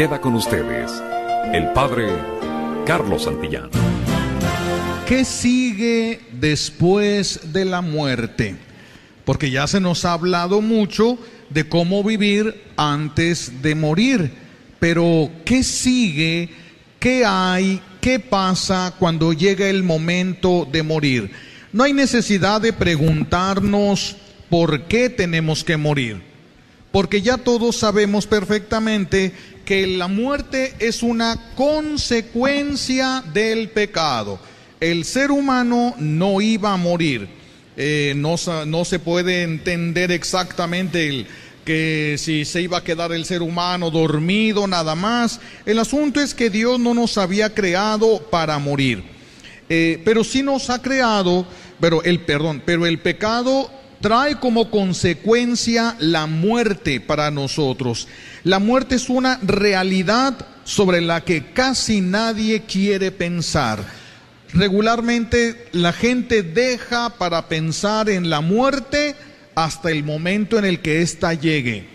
Queda con ustedes el Padre Carlos Santillán. ¿Qué sigue después de la muerte? Porque ya se nos ha hablado mucho de cómo vivir antes de morir. Pero, ¿qué sigue? ¿Qué hay? ¿Qué pasa cuando llega el momento de morir? No hay necesidad de preguntarnos por qué tenemos que morir, porque ya todos sabemos perfectamente que la muerte es una consecuencia del pecado. El ser humano no iba a morir. Eh, no, se puede entender exactamente el, que si se iba a quedar el ser humano dormido nada más. El asunto es que Dios no nos había creado para morir, eh, pero sí nos ha creado, pero el perdón, pero el pecado trae como consecuencia la muerte para nosotros. La muerte es una realidad sobre la que casi nadie quiere pensar. Regularmente la gente deja para pensar en la muerte hasta el momento en el que ésta llegue.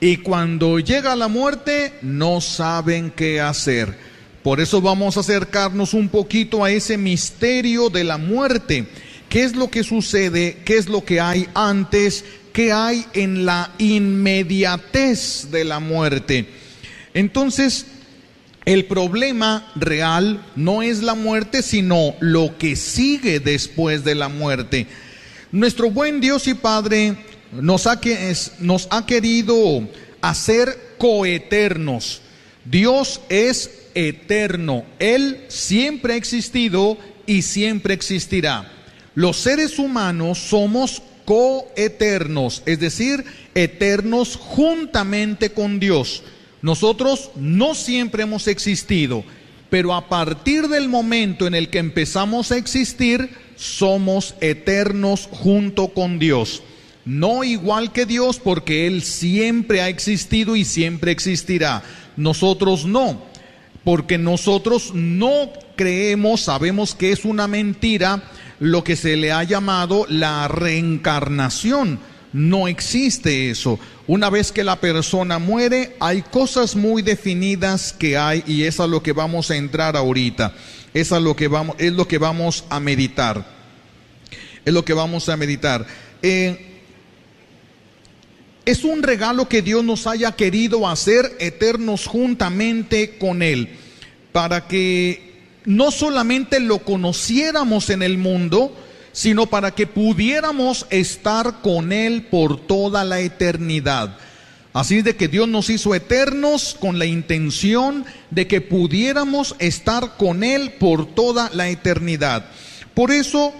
Y cuando llega la muerte, no saben qué hacer. Por eso vamos a acercarnos un poquito a ese misterio de la muerte. ¿Qué es lo que sucede? ¿Qué es lo que hay antes? ¿Qué hay en la inmediatez de la muerte? Entonces, el problema real no es la muerte, sino lo que sigue después de la muerte. Nuestro buen Dios y Padre nos ha, nos ha querido hacer coeternos. Dios es eterno. Él siempre ha existido y siempre existirá. Los seres humanos somos coeternos, es decir, eternos juntamente con Dios. Nosotros no siempre hemos existido, pero a partir del momento en el que empezamos a existir, somos eternos junto con Dios. No igual que Dios porque Él siempre ha existido y siempre existirá. Nosotros no, porque nosotros no creemos, sabemos que es una mentira lo que se le ha llamado la reencarnación. No existe eso. Una vez que la persona muere, hay cosas muy definidas que hay y es a lo que vamos a entrar ahorita. Es, lo que vamos, es lo que vamos a meditar. Es lo que vamos a meditar. Eh, es un regalo que Dios nos haya querido hacer eternos juntamente con Él, para que no solamente lo conociéramos en el mundo, sino para que pudiéramos estar con Él por toda la eternidad. Así de que Dios nos hizo eternos con la intención de que pudiéramos estar con Él por toda la eternidad. Por eso,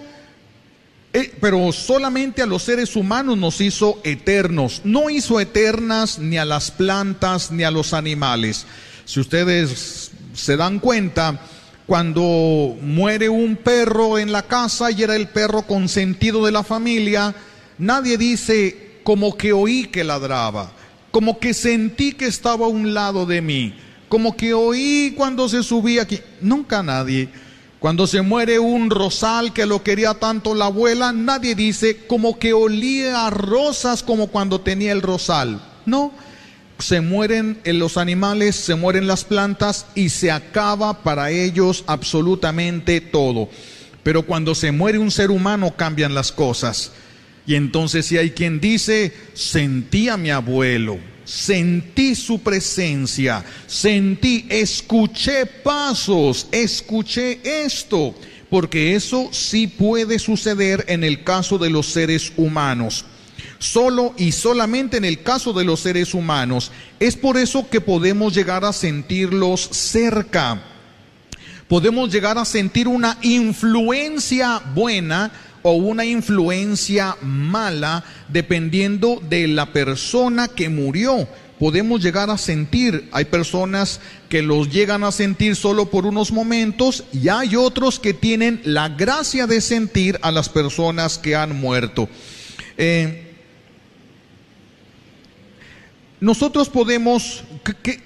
eh, pero solamente a los seres humanos nos hizo eternos. No hizo eternas ni a las plantas ni a los animales. Si ustedes se dan cuenta, cuando muere un perro en la casa y era el perro consentido de la familia, nadie dice como que oí que ladraba como que sentí que estaba a un lado de mí, como que oí cuando se subía aquí. Nunca nadie. Cuando se muere un rosal que lo quería tanto la abuela, nadie dice como que olía a rosas como cuando tenía el rosal. No, se mueren los animales, se mueren las plantas y se acaba para ellos absolutamente todo. Pero cuando se muere un ser humano cambian las cosas. Y entonces si hay quien dice, sentí a mi abuelo, sentí su presencia, sentí, escuché pasos, escuché esto, porque eso sí puede suceder en el caso de los seres humanos. Solo y solamente en el caso de los seres humanos. Es por eso que podemos llegar a sentirlos cerca. Podemos llegar a sentir una influencia buena o una influencia mala dependiendo de la persona que murió. Podemos llegar a sentir, hay personas que los llegan a sentir solo por unos momentos y hay otros que tienen la gracia de sentir a las personas que han muerto. Eh, nosotros podemos,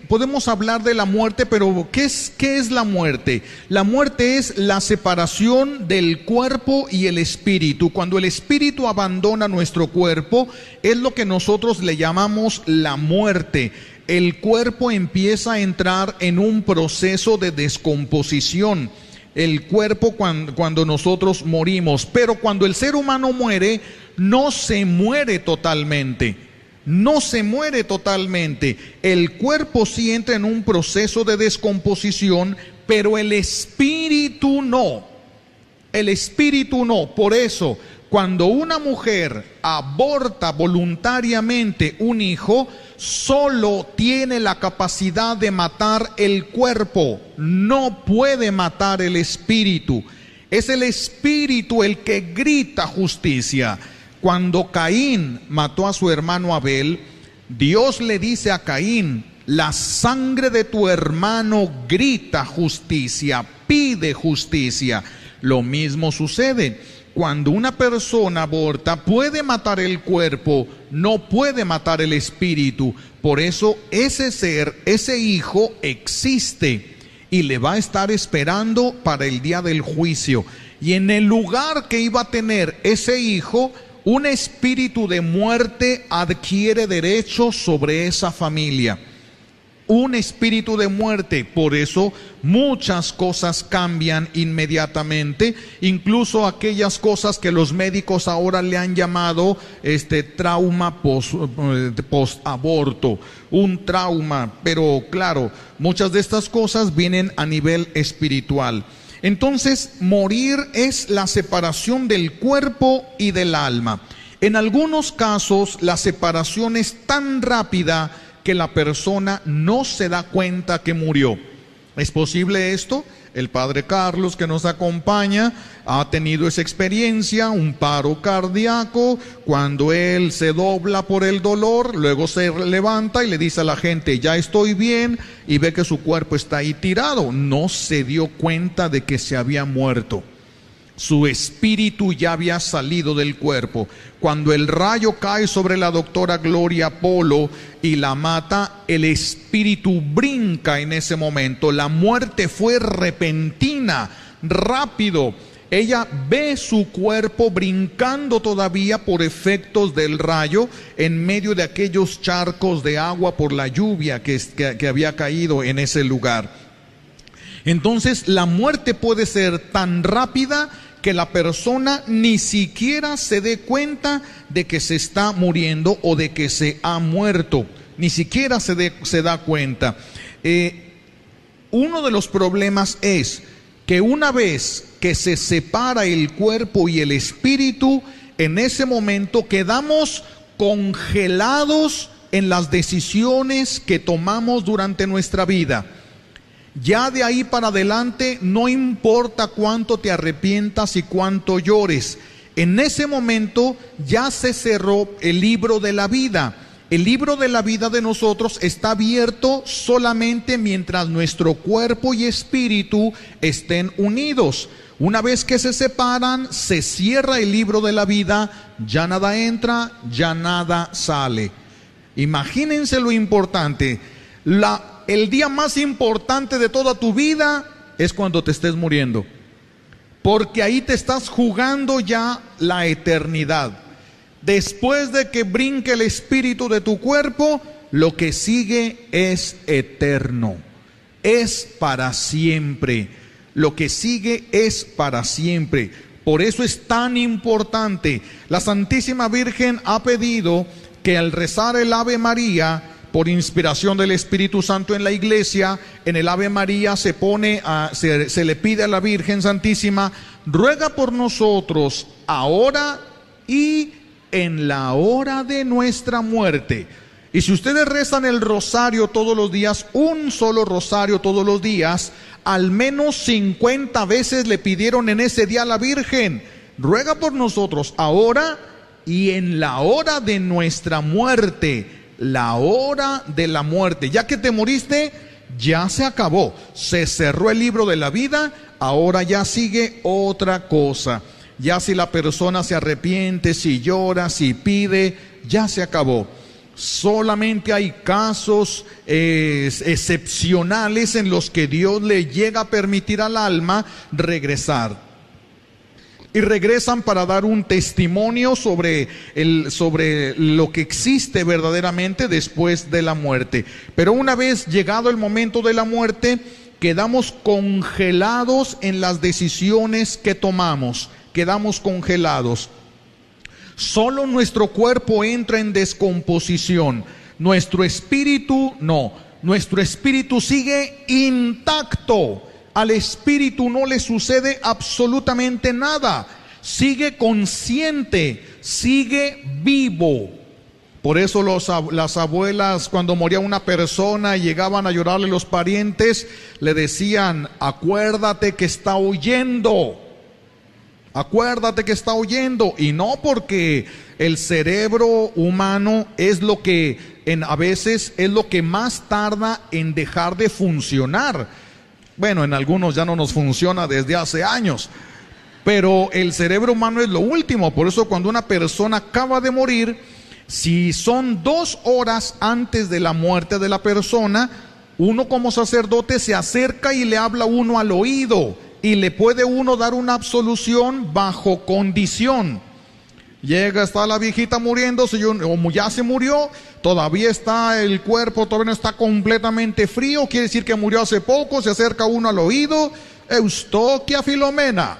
podemos hablar de la muerte, pero ¿qué es, ¿qué es la muerte? La muerte es la separación del cuerpo y el espíritu. Cuando el espíritu abandona nuestro cuerpo, es lo que nosotros le llamamos la muerte. el cuerpo empieza a entrar en un proceso de descomposición. El cuerpo cuando, cuando, nosotros morimos. Pero cuando el ser humano muere, no se muere totalmente. No se muere totalmente. El cuerpo sí entra en un proceso de descomposición, pero el espíritu no. El espíritu no. Por eso, cuando una mujer aborta voluntariamente un hijo, solo tiene la capacidad de matar el cuerpo, no puede matar el espíritu. Es el espíritu el que grita justicia. Cuando Caín mató a su hermano Abel, Dios le dice a Caín, la sangre de tu hermano grita justicia, pide justicia. Lo mismo sucede cuando una persona aborta puede matar el cuerpo, no puede matar el espíritu. Por eso ese ser, ese hijo existe y le va a estar esperando para el día del juicio. Y en el lugar que iba a tener ese hijo, un espíritu de muerte adquiere derecho sobre esa familia un espíritu de muerte. Por eso muchas cosas cambian inmediatamente, incluso aquellas cosas que los médicos ahora le han llamado este trauma post, eh, post aborto, un trauma, pero claro, muchas de estas cosas vienen a nivel espiritual. Entonces, morir es la separación del cuerpo y del alma. En algunos casos, la separación es tan rápida que la persona no se da cuenta que murió. ¿Es posible esto? El padre Carlos que nos acompaña ha tenido esa experiencia, un paro cardíaco, cuando él se dobla por el dolor, luego se levanta y le dice a la gente, ya estoy bien, y ve que su cuerpo está ahí tirado. No se dio cuenta de que se había muerto. Su espíritu ya había salido del cuerpo. Cuando el rayo cae sobre la doctora Gloria Polo y la mata, el espíritu brinca en ese momento. La muerte fue repentina, rápido. Ella ve su cuerpo brincando todavía por efectos del rayo en medio de aquellos charcos de agua por la lluvia que, que, había caído en ese lugar. Entonces la muerte puede ser tan rápida que la persona ni siquiera se dé cuenta de que se está muriendo o de que se ha muerto. Ni siquiera se, da cuenta. Eh, uno de los problemas es que una vez que se separa el cuerpo y el espíritu, en ese momento quedamos congelados en las decisiones que tomamos durante nuestra vida. Ya de ahí para adelante no importa cuánto te arrepientas y cuánto llores. En ese momento ya se cerró el libro de la vida. El libro de la vida de nosotros está abierto solamente mientras nuestro cuerpo y espíritu estén unidos. Una vez que se separan, se cierra el libro de la vida, ya nada entra, ya nada sale. Imagínense lo importante. La el día más importante de toda tu vida es cuando te estés muriendo. Porque ahí te estás jugando ya la eternidad. Después de que brinque el espíritu de tu cuerpo, lo que sigue es eterno. Es para siempre. Lo que sigue es para siempre. Por eso es tan importante. La Santísima Virgen ha pedido que al rezar el Ave María, por inspiración del Espíritu Santo en la iglesia, en el Ave María se pone a, se, se le pide a la Virgen Santísima, ruega por nosotros ahora y en la hora de nuestra muerte. Y si ustedes rezan el rosario todos los días, un solo rosario todos los días, al menos 50 veces le pidieron en ese día a la Virgen, ruega por nosotros ahora y en la hora de nuestra muerte la hora de la muerte. Ya que te moriste, ya se acabó. Se cerró el libro de la vida, ahora ya sigue otra cosa. Ya si la persona se arrepiente, si llora, si pide, ya se acabó. Solamente hay casos excepcionales en los que Dios le llega a permitir al alma regresar. Y regresan para dar un testimonio sobre, sobre lo que existe verdaderamente después de la muerte. Pero una vez llegado el momento de la muerte, quedamos congelados en las decisiones que tomamos, quedamos congelados. Solo nuestro cuerpo entra en descomposición, nuestro espíritu no, nuestro espíritu sigue intacto al espíritu no le sucede absolutamente nada. Sigue consciente, sigue vivo. Por eso las abuelas, cuando moría una persona y llegaban a llorarle los parientes, le decían, acuérdate que está oyendo. Acuérdate que está oyendo. Y no porque el cerebro humano es lo que en, a veces es lo que más tarda en dejar de funcionar bueno, en algunos ya no nos funciona desde hace años. Pero el cerebro humano es lo último. Por eso cuando una persona acaba de morir, si son dos horas antes de la muerte de la persona, uno como sacerdote se acerca y le habla uno al oído y le puede uno dar una absolución bajo condición. Llega, está la viejita muriéndose, o ya se murió, todavía está el cuerpo, todavía no está completamente frío, quiere decir que murió hace poco, se acerca uno al oído, Eustoquia Filomena,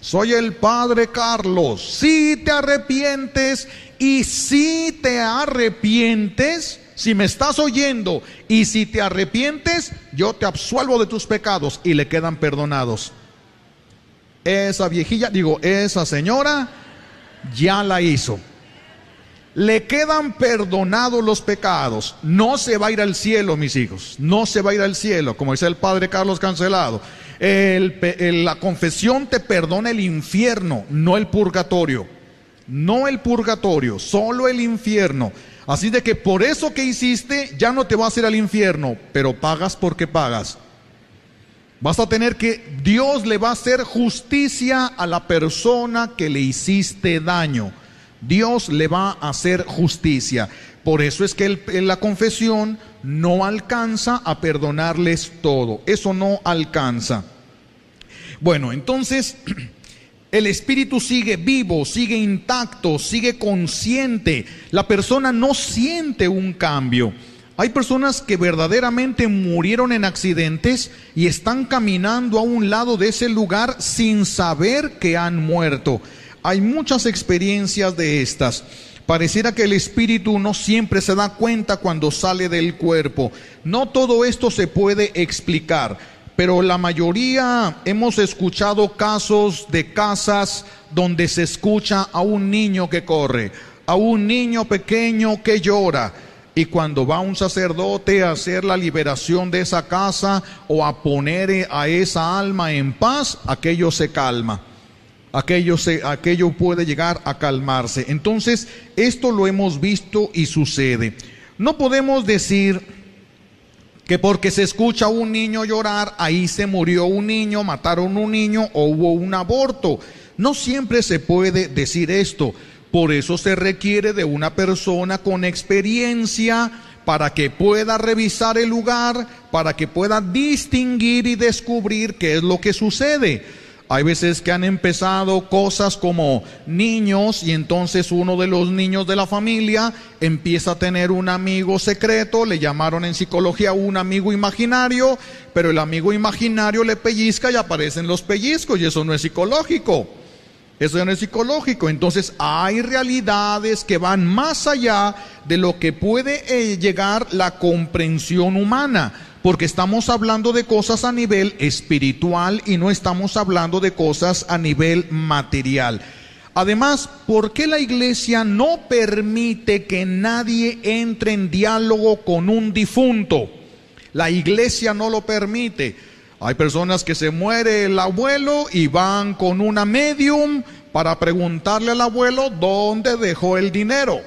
soy el padre Carlos, si te arrepientes y si te arrepientes, si me estás oyendo y si te arrepientes, yo te absuelvo de tus pecados y le quedan perdonados. Esa viejilla, digo, esa señora, ya la hizo. Le quedan perdonados los pecados. No se va a ir al cielo, mis hijos. No se va a ir al cielo, como dice el padre Carlos Cancelado. la confesión te perdona el infierno, no el purgatorio. No el purgatorio, solo el infierno. Así de que por eso que hiciste ya no te vas a ir al infierno, pero pagas porque pagas. Vas a tener que, Dios le va a hacer justicia a la persona que le hiciste daño. Dios le va a hacer justicia. Por eso es que la confesión no alcanza a perdonarles todo. Eso no alcanza. Bueno, entonces el espíritu sigue vivo, sigue intacto, sigue consciente. La persona no siente un cambio. Hay personas que verdaderamente murieron en accidentes y están caminando a un lado de ese lugar sin saber que han muerto. Hay muchas experiencias de estas. Pareciera que el espíritu no siempre se da cuenta cuando sale del cuerpo. No todo esto se puede explicar, pero la mayoría hemos escuchado casos de casas donde se escucha a un niño que corre, a un niño pequeño que llora y cuando va un sacerdote a hacer la liberación de esa casa o a poner a esa alma en paz, aquello se calma. Aquello, se, aquello puede llegar a calmarse. Entonces, esto lo hemos visto y sucede. No podemos decir que porque se escucha un niño llorar, ahí se murió un niño, mataron un niño o hubo un aborto. No siempre se puede decir esto. Por eso se requiere de una persona con experiencia para que pueda revisar el lugar, para que pueda distinguir y descubrir qué es lo que sucede. Hay veces que han empezado cosas como niños y entonces uno de los niños de la familia empieza a tener un amigo secreto, le llamaron en psicología un amigo imaginario, pero el amigo imaginario le pellizca y aparecen los pellizcos y eso no es psicológico. Eso no es psicológico. Entonces hay realidades que van más allá de lo que puede eh, llegar la comprensión humana. Porque estamos hablando de cosas a nivel espiritual y no estamos hablando de cosas a nivel material. Además, ¿por qué la iglesia no permite que nadie entre en diálogo con un difunto? La iglesia no lo permite. Hay personas que se muere el abuelo y van con una medium para preguntarle al abuelo dónde dejó el dinero.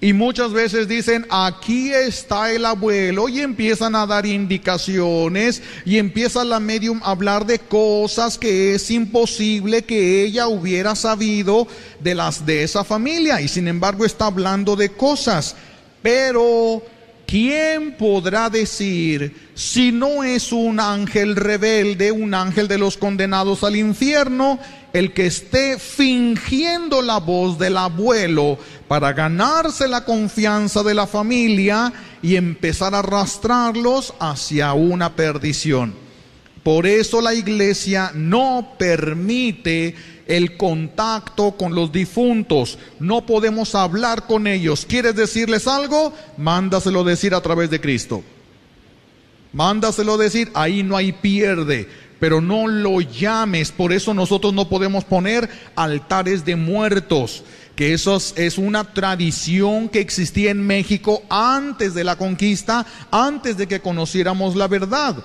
Y muchas veces dicen, aquí está el abuelo y empiezan a dar indicaciones y empieza la medium a hablar de cosas que es imposible que ella hubiera sabido de las de esa familia y sin embargo está hablando de cosas. Pero ¿quién podrá decir si no es un ángel rebelde, un ángel de los condenados al infierno, el que esté fingiendo la voz del abuelo para ganarse la confianza de la familia y empezar a arrastrarlos hacia una perdición? Por eso la iglesia no permite el contacto con los difuntos. No podemos hablar con ellos. ¿Quieres decirles algo? Mándaselo decir a través de Cristo. Mándaselo decir, ahí no hay pierde, pero no lo llames. Por eso nosotros no podemos poner altares de muertos, que eso es una tradición que existía en México antes de la conquista, antes de que conociéramos la verdad.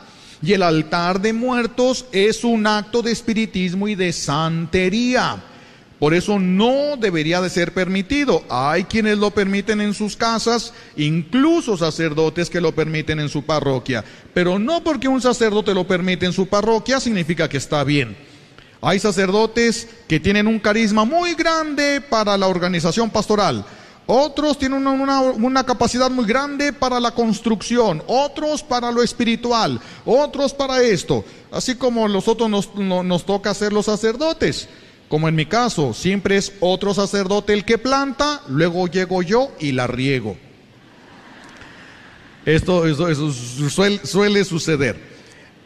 Y el altar de muertos es un acto de espiritismo y de santería. Por eso no debería de ser permitido. Hay quienes lo permiten en sus casas, incluso sacerdotes que lo permiten en su parroquia. Pero no porque un sacerdote lo permite en su parroquia significa que está bien. Hay sacerdotes que tienen un carisma muy grande para la organización pastoral otros tienen una, capacidad muy grande para la construcción, otros para lo espiritual, otros para esto. Así como nosotros nos, nos toca ser los sacerdotes. Como en mi caso, siempre es otro sacerdote el que planta, luego llego yo y la riego. Esto, eso, suele, suele suceder.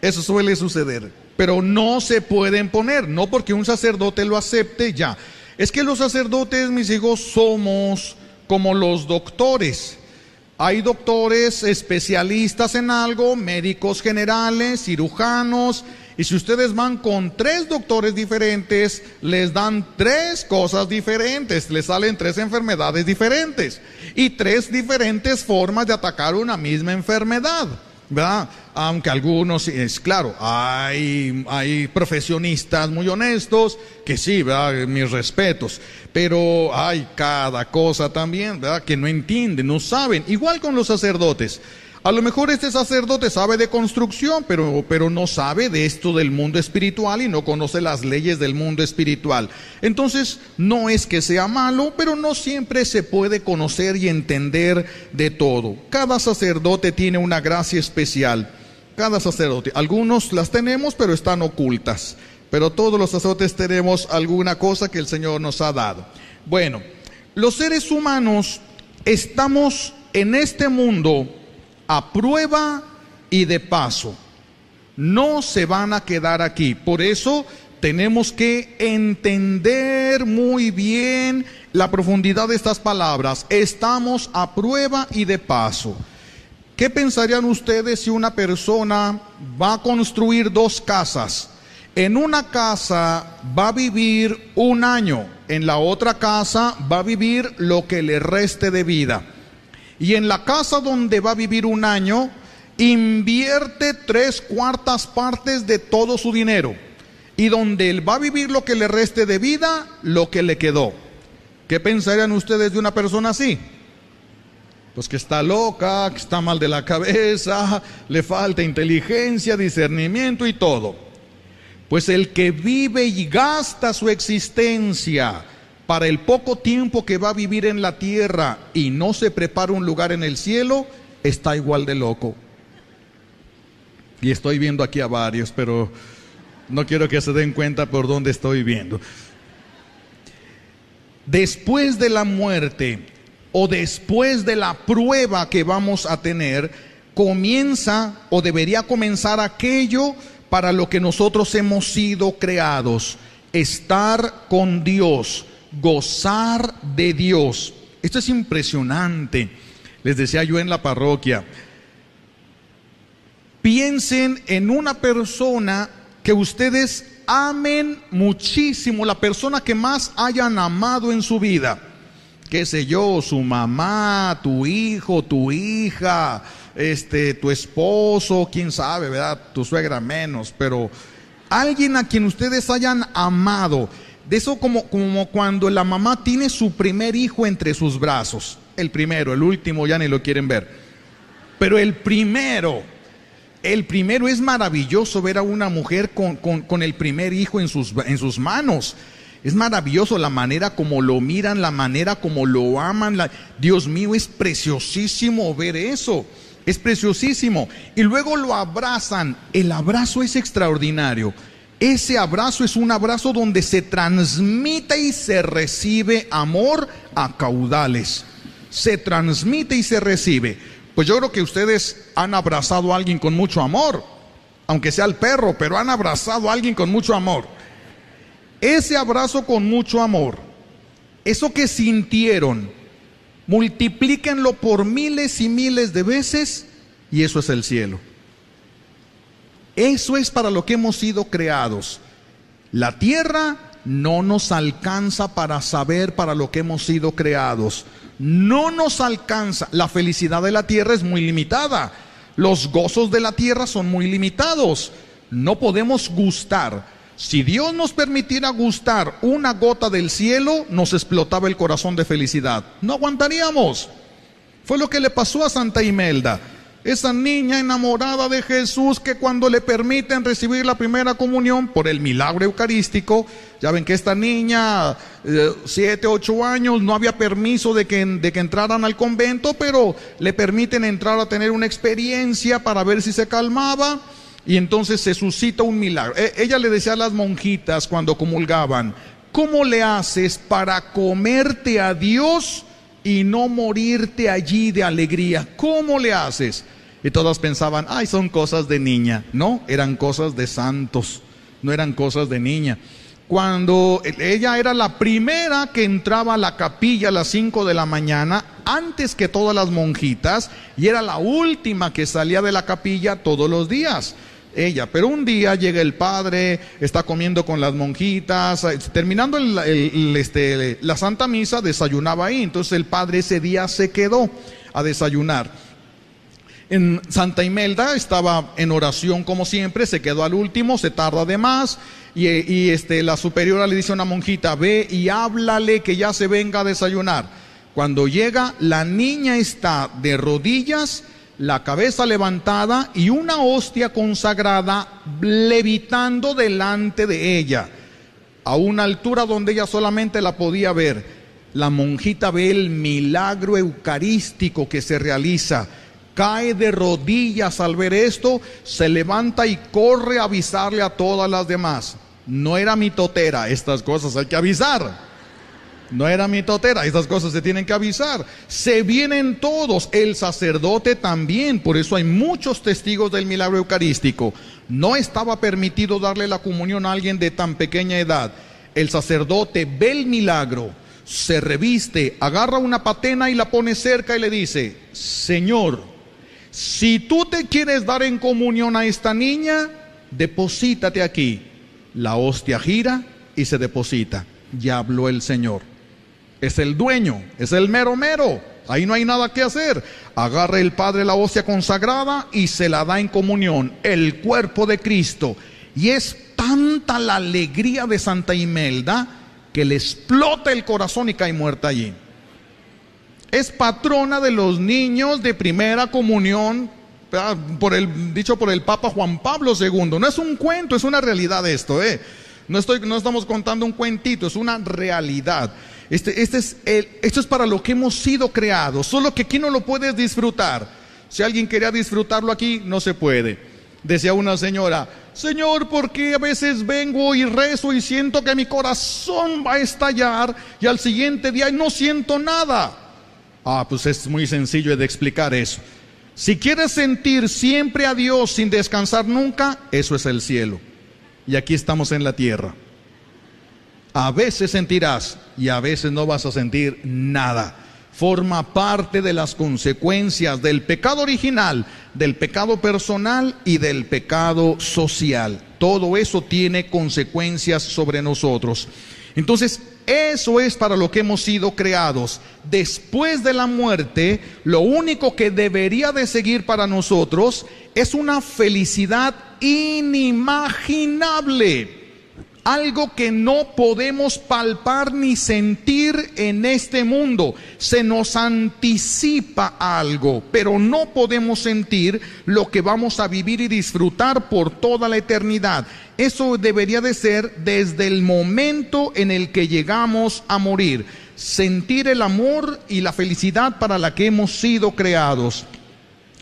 Eso suele suceder. Pero no se pueden poner, no porque un sacerdote lo acepte ya. Es que los sacerdotes, mis hijos, somos como los doctores. Hay doctores especialistas en algo, médicos generales, cirujanos, y si ustedes van con tres doctores diferentes, les dan tres cosas diferentes, les salen tres enfermedades diferentes y tres diferentes formas de atacar una misma enfermedad. ¿verdad? Aunque algunos, es claro, hay, hay profesionistas muy honestos que sí, ¿verdad? Mis respetos, pero hay cada cosa también, ¿verdad? Que no entienden, no saben, igual con los sacerdotes. A lo mejor este sacerdote sabe de construcción, pero, pero no sabe de esto del mundo espiritual y no conoce las leyes del mundo espiritual. Entonces, no es que sea malo, pero no siempre se puede conocer y entender de todo. Cada sacerdote tiene una gracia especial. Cada sacerdote. Algunos las tenemos, pero están ocultas. Pero todos los sacerdotes tenemos alguna cosa que el Señor nos ha dado. Bueno, los seres humanos estamos en este mundo a prueba y de paso. No se van a quedar aquí. Por eso tenemos que entender muy bien la profundidad de estas palabras. Estamos a prueba y de paso. ¿Qué pensarían ustedes si una persona va a construir dos casas? En una casa va a vivir un año, en la otra casa va a vivir lo que le reste de vida y en la casa donde va a vivir un año, invierte tres cuartas partes de todo su dinero. Y donde él va a vivir lo que le reste de vida, lo que le quedó. ¿Qué pensarían ustedes de una persona así? Pues que está loca, que está mal de la cabeza, le falta inteligencia, discernimiento y todo. Pues el que vive y gasta su existencia para el poco tiempo que va a vivir en la tierra y no se prepara un lugar en el cielo, está igual de loco. Y estoy viendo aquí a varios, pero no quiero que se den cuenta por dónde estoy viendo. Después de la muerte o después de la prueba que vamos a tener, comienza o debería comenzar aquello para lo que nosotros hemos sido creados, estar con Dios gozar de Dios. Esto es impresionante. Les decía yo en la parroquia, piensen en una persona que ustedes amen muchísimo, la persona que más hayan amado en su vida. Qué sé yo, su mamá, tu hijo, tu hija, este, tu esposo, quién sabe, ¿verdad? Tu suegra menos, pero alguien a quien ustedes hayan amado de eso como, como cuando la mamá tiene su primer hijo entre sus brazos. El primero, el último ya ni lo quieren ver. Pero el primero, el primero es maravilloso ver a una mujer con, con, el primer hijo en sus, en sus manos. es maravilloso la manera como lo miran, la manera como lo aman. Dios mío, es preciosísimo ver eso. Es preciosísimo. Y luego lo abrazan. El abrazo es extraordinario. Ese abrazo es un abrazo donde se transmite y se recibe amor a caudales. Se transmite y se recibe. Pues yo creo que ustedes han abrazado a alguien con mucho amor, aunque sea el perro, pero han abrazado a alguien con mucho amor. Ese abrazo con mucho amor, eso que sintieron, multiplíquenlo por miles y miles de veces y eso es el cielo. Eso es para lo que hemos sido creados. La tierra no nos alcanza para saber para lo que hemos sido creados. No nos alcanza. La felicidad de la tierra es muy limitada. Los gozos de la tierra son muy limitados. No podemos gustar. Si Dios nos permitiera gustar una gota del cielo, nos explotaba el corazón de felicidad. No aguantaríamos. Fue lo que le pasó a Santa Imelda esa niña enamorada de Jesús que cuando le permiten recibir la primera comunión por el milagro eucarístico, ya ven que esta niña, eh, siete, ocho años, no había permiso de que, de que entraran al convento, pero le permiten entrar a tener una experiencia para ver si se calmaba. Y entonces se suscita un milagro. E, ella le decía a las monjitas cuando comulgaban, ¿cómo le haces para comerte a Dios y no morirte allí de alegría? ¿Cómo le haces? Y todas pensaban, ay, son cosas de niña. No, eran cosas de santos, no eran cosas de niña. Cuando ella era la primera que entraba a la capilla a las 5 de la mañana, antes que todas las monjitas, y era la última que salía de la capilla todos los días ella. Pero un día llega el padre, está comiendo con las monjitas, terminando este, la Santa Misa, desayunaba ahí. Entonces el padre ese día se quedó a desayunar. En Santa Imelda estaba en oración como siempre, se quedó al último, se tarda de más y, este, la superiora le dice a una monjita, ve y háblale que ya se venga a desayunar. Cuando llega, la niña está de rodillas, la cabeza levantada y una hostia consagrada levitando delante de ella, a una altura donde ella solamente la podía ver. La monjita ve el milagro eucarístico que se realiza cae de rodillas al ver esto, se levanta y corre a avisarle a todas las demás. No era mi totera, estas cosas hay que avisar. No era mi totera, estas cosas se tienen que avisar. Se vienen todos, el sacerdote también, por eso hay muchos testigos del milagro eucarístico. No estaba permitido darle la comunión a alguien de tan pequeña edad. El sacerdote ve el milagro, se reviste, agarra una patena y la pone cerca y le dice, Señor, si tú te quieres dar en comunión a esta niña, deposítate aquí. La hostia gira y se deposita. Ya habló el Señor. Es el dueño, es el mero mero. Ahí no hay nada que hacer. Agarra el Padre la hostia consagrada y se la da en comunión, el cuerpo de Cristo. Y es tanta la alegría de Santa Imelda que le explota el corazón y cae muerta allí es patrona de los niños de primera comunión, por el, dicho por el Papa Juan Pablo II. No es un cuento, es una realidad esto, ¿eh? No, estoy, no estamos contando un cuentito, es una realidad. Este, este es el, esto es para lo que hemos sido creados, solo que aquí no lo puedes disfrutar. Si alguien quería disfrutarlo aquí, no se puede. Decía una señora, Señor, ¿por qué a veces vengo y rezo y siento que mi corazón va a estallar y al siguiente día no siento nada? Ah, pues es muy sencillo de explicar eso. Si quieres sentir siempre a Dios sin descansar nunca, eso es el cielo. Y aquí estamos en la tierra. A veces sentirás y a veces no vas a sentir nada. Forma parte de las consecuencias del pecado original, del pecado personal y del pecado social. Todo eso tiene consecuencias sobre nosotros. Entonces, eso es para lo que hemos sido creados. Después de la muerte, lo único que debería de seguir para nosotros es una felicidad inimaginable. Algo que no podemos palpar ni sentir en este mundo. Se nos anticipa algo, pero no podemos sentir lo que vamos a vivir y disfrutar por toda la eternidad. Eso debería de ser desde el momento en el que llegamos a morir. Sentir el amor y la felicidad para la que hemos sido creados.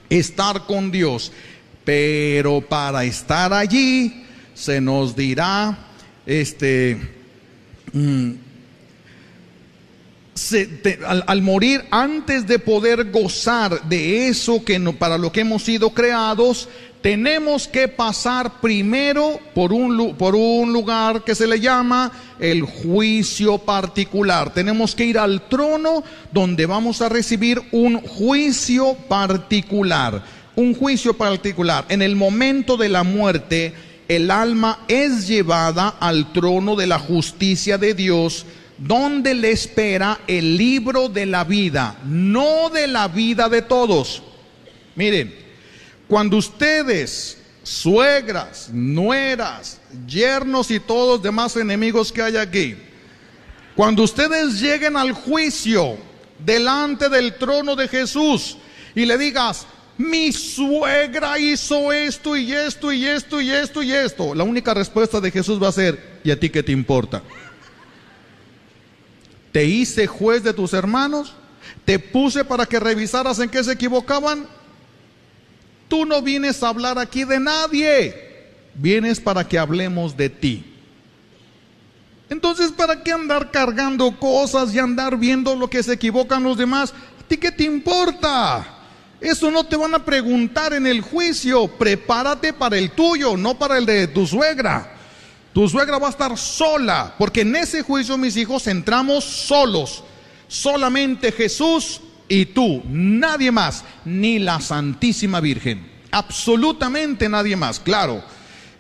Estar con Dios. Pero para estar allí se nos dirá, este, mm, al, morir, antes de poder gozar de eso que no, para lo que hemos sido creados, tenemos que pasar primero por un, por un lugar que se le llama el juicio particular. Tenemos que ir al trono donde vamos a recibir un juicio particular. Un juicio particular. En el momento de la muerte, el alma es llevada al trono de la justicia de Dios, donde le espera el libro de la vida, no de la vida de todos. Miren, cuando ustedes, suegras, nueras, yernos y todos los demás enemigos que hay aquí, cuando ustedes lleguen al juicio delante del trono de Jesús y le digas, mi suegra hizo esto y esto y esto y esto y esto. La única respuesta de Jesús va a ser, ¿y a ti qué te importa? Te hice juez de tus hermanos, te puse para que revisaras en qué se equivocaban. Tú no vienes a hablar aquí de nadie, vienes para que hablemos de ti. Entonces, ¿para qué andar cargando cosas y andar viendo lo que se equivocan los demás? ¿A ti qué te importa? Eso no te van a preguntar en el juicio. Prepárate para el tuyo, no para el de tu suegra. Tu suegra va a estar sola, porque en ese juicio, mis hijos, entramos solos. Solamente Jesús y tú, nadie más, ni la Santísima Virgen. Absolutamente nadie más. Claro,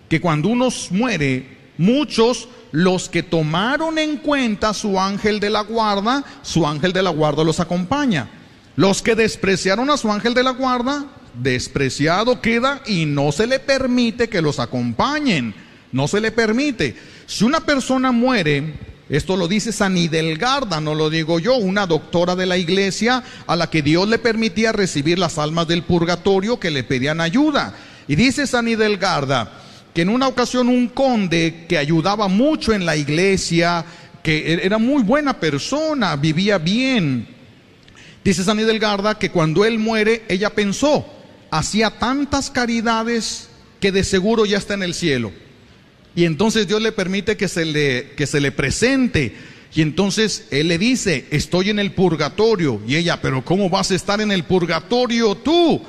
que cuando uno muere, muchos, los que tomaron en cuenta su ángel de la guarda, su ángel de la guarda los acompaña. Los que despreciaron a su ángel de la guarda, despreciado queda y no se le permite que los acompañen. No se le permite. Si una persona muere, esto lo dice San Idelgarda, no lo digo yo, una doctora de la iglesia a la que Dios le permitía recibir las almas del purgatorio que le pedían ayuda. Y dice San Idelgarda que en una ocasión un conde que ayudaba mucho en la iglesia, que era muy buena persona, vivía bien, Dice San Delgarda que cuando él muere, ella pensó, hacía tantas caridades que de seguro ya está en el cielo. Y entonces Dios le permite que se le, que se le presente. Y entonces él le dice, estoy en el purgatorio. Y ella, pero ¿cómo vas a estar en el purgatorio tú?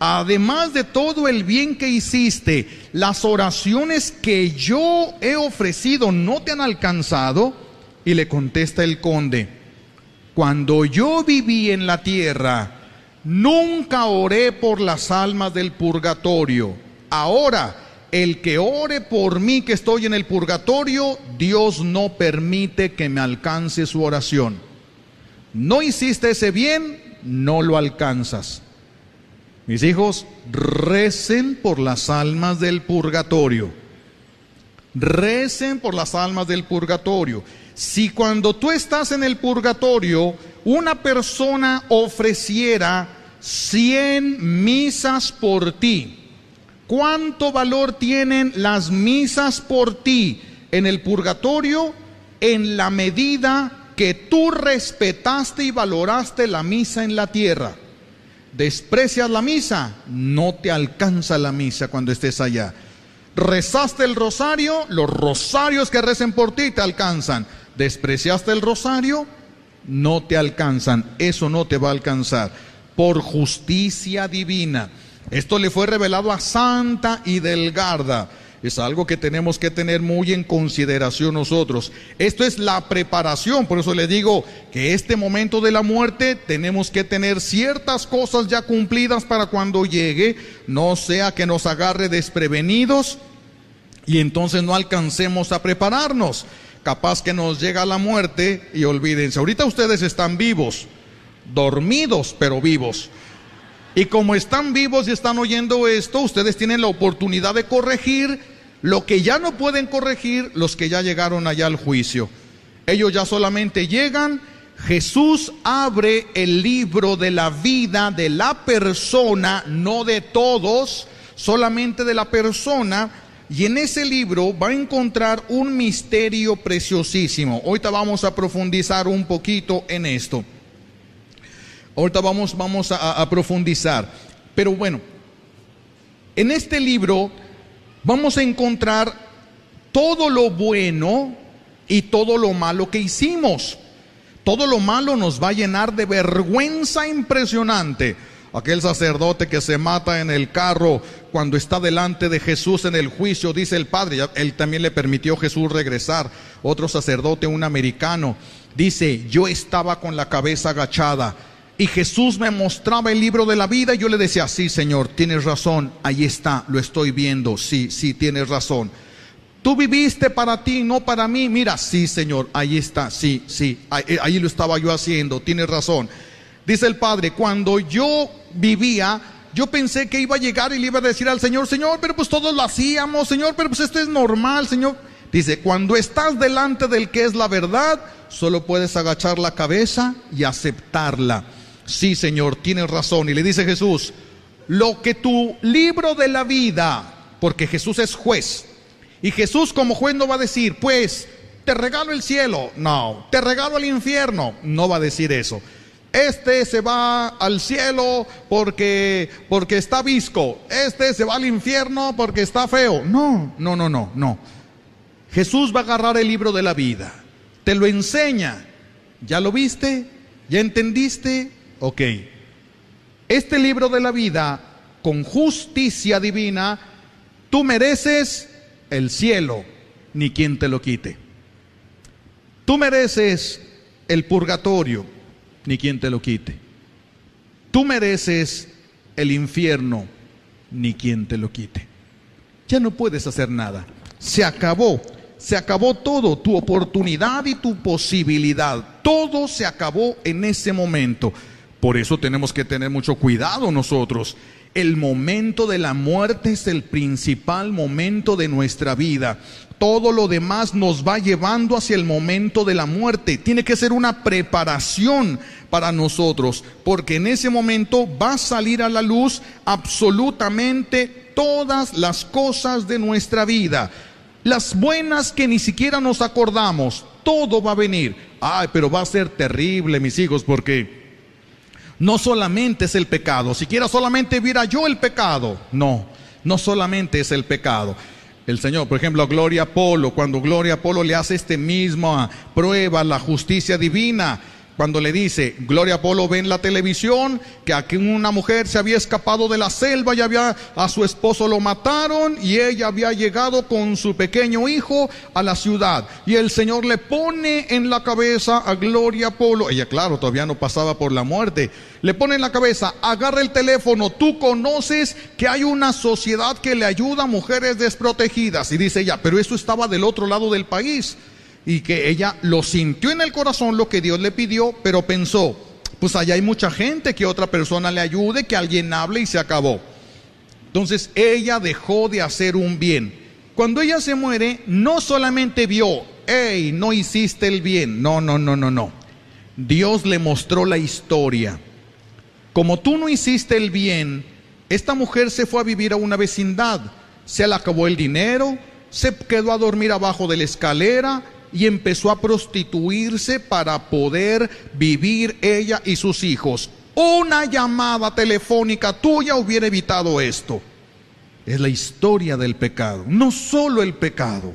Además de todo el bien que hiciste, las oraciones que yo he ofrecido no te han alcanzado. Y le contesta el conde, cuando yo viví en la tierra, nunca oré por las almas del purgatorio. Ahora, el que ore por mí que estoy en el purgatorio, Dios no permite que me alcance su oración. No hiciste ese bien, no lo alcanzas. Mis hijos, recen por las almas del purgatorio. Recen por las almas del purgatorio. Si cuando tú estás en el purgatorio, una persona ofreciera 100 misas por ti, ¿cuánto valor tienen las misas por ti en el purgatorio? En la medida que tú respetaste y valoraste la misa en la tierra. Desprecias la misa, no te alcanza la misa cuando estés allá. Rezaste el rosario, los rosarios que recen por ti te alcanzan despreciaste el rosario, no te alcanzan, eso no te va a alcanzar, por justicia divina. Esto le fue revelado a Santa y Delgarda. Es algo que tenemos que tener muy en consideración nosotros. Esto es la preparación, por eso le digo que este momento de la muerte tenemos que tener ciertas cosas ya cumplidas para cuando llegue, no sea que nos agarre desprevenidos y entonces no alcancemos a prepararnos capaz que nos llega la muerte y olvídense, ahorita ustedes están vivos, dormidos pero vivos. Y como están vivos y están oyendo esto, ustedes tienen la oportunidad de corregir Lo que ya no pueden corregir los que ya llegaron allá al juicio. Ellos ya solamente llegan, Jesús abre el libro de la vida de la persona, no de todos, solamente de la persona, y en ese libro va a encontrar un misterio preciosísimo. Ahorita vamos a profundizar un poquito en esto. Ahorita vamos, vamos a, a profundizar. Pero bueno, en este libro vamos a encontrar todo lo bueno y todo lo malo que hicimos. Todo lo malo nos va a llenar de vergüenza impresionante. Aquel sacerdote que se mata en el carro cuando está delante de Jesús en el juicio, dice el Padre, él también le permitió Jesús regresar. Otro sacerdote, un americano, dice, yo estaba con la cabeza agachada y Jesús me mostraba el libro de la vida y yo le decía, sí Señor, tienes razón, ahí está, lo estoy viendo, sí, sí, tienes razón. Tú viviste para ti, no para mí. Mira, sí, Señor, ahí está, sí, sí, ahí, ahí, lo estaba yo haciendo, tienes razón. Dice el Padre, cuando yo vivía, yo pensé que iba a llegar y le iba a decir al Señor, Señor, pero pues todos lo hacíamos, Señor, pero pues esto es normal, Señor. Dice, cuando estás delante del que es la verdad, solo puedes agachar la cabeza y aceptarla. Sí, Señor, tienes razón. Y le dice Jesús, lo que tu libro de la vida, porque Jesús es juez, y Jesús como juez no va a decir, pues, te regalo el cielo. No, te regalo el infierno. No va a decir eso. Este se va al cielo porque, porque está visco. Este se va al infierno porque está feo. No, no, no, no, no. Jesús va a agarrar el libro de la vida. Te lo enseña. ¿Ya lo viste? ¿Ya entendiste? Ok. Este libro de la vida, con justicia divina, tú mereces el cielo, ni quien te lo quite. Tú mereces el purgatorio, ni quien te lo quite. Tú mereces el infierno, ni quien te lo quite. Ya no puedes hacer nada. Se acabó. Se acabó todo, tu oportunidad y tu posibilidad. Todo se acabó en ese momento. Por eso tenemos que tener mucho cuidado nosotros. El momento de la muerte es el principal momento de nuestra vida. Todo lo demás nos va llevando hacia el momento de la muerte. Tiene que ser una preparación para nosotros, porque en ese momento va a salir a la luz absolutamente todas las cosas de nuestra vida. Las buenas que ni siquiera nos acordamos, todo va a venir. Ay, pero va a ser terrible, mis hijos, porque no solamente es el pecado, siquiera solamente viera yo el pecado. No, no solamente es el pecado. El Señor, por ejemplo, a Gloria Polo, cuando Gloria Polo le hace este mismo prueba, la justicia divina, cuando le dice, Gloria Polo ve en la televisión que aquí una mujer se había escapado de la selva y había, a su esposo lo mataron y ella había llegado con su pequeño hijo a la ciudad. Y el Señor le pone en la cabeza a Gloria Polo, ella claro, todavía no pasaba por la muerte, le pone en la cabeza, agarra el teléfono, tú conoces que hay una sociedad que le ayuda a mujeres desprotegidas. Y dice ella, pero eso estaba del otro lado del país y que ella lo sintió en el corazón lo que Dios le pidió, pero pensó, pues allá hay mucha gente que otra persona le ayude, que alguien hable y se acabó. Entonces ella dejó de hacer un bien. Cuando ella se muere, no solamente vio, hey, no hiciste el bien, no, no, no, no, no. Dios le mostró la historia. Como tú no hiciste el bien, esta mujer se fue a vivir a una vecindad, se le acabó el dinero, se quedó a dormir abajo de la escalera, y empezó a prostituirse para poder vivir ella y sus hijos. Una llamada telefónica tuya hubiera evitado esto. Es la historia del pecado, no solo el pecado,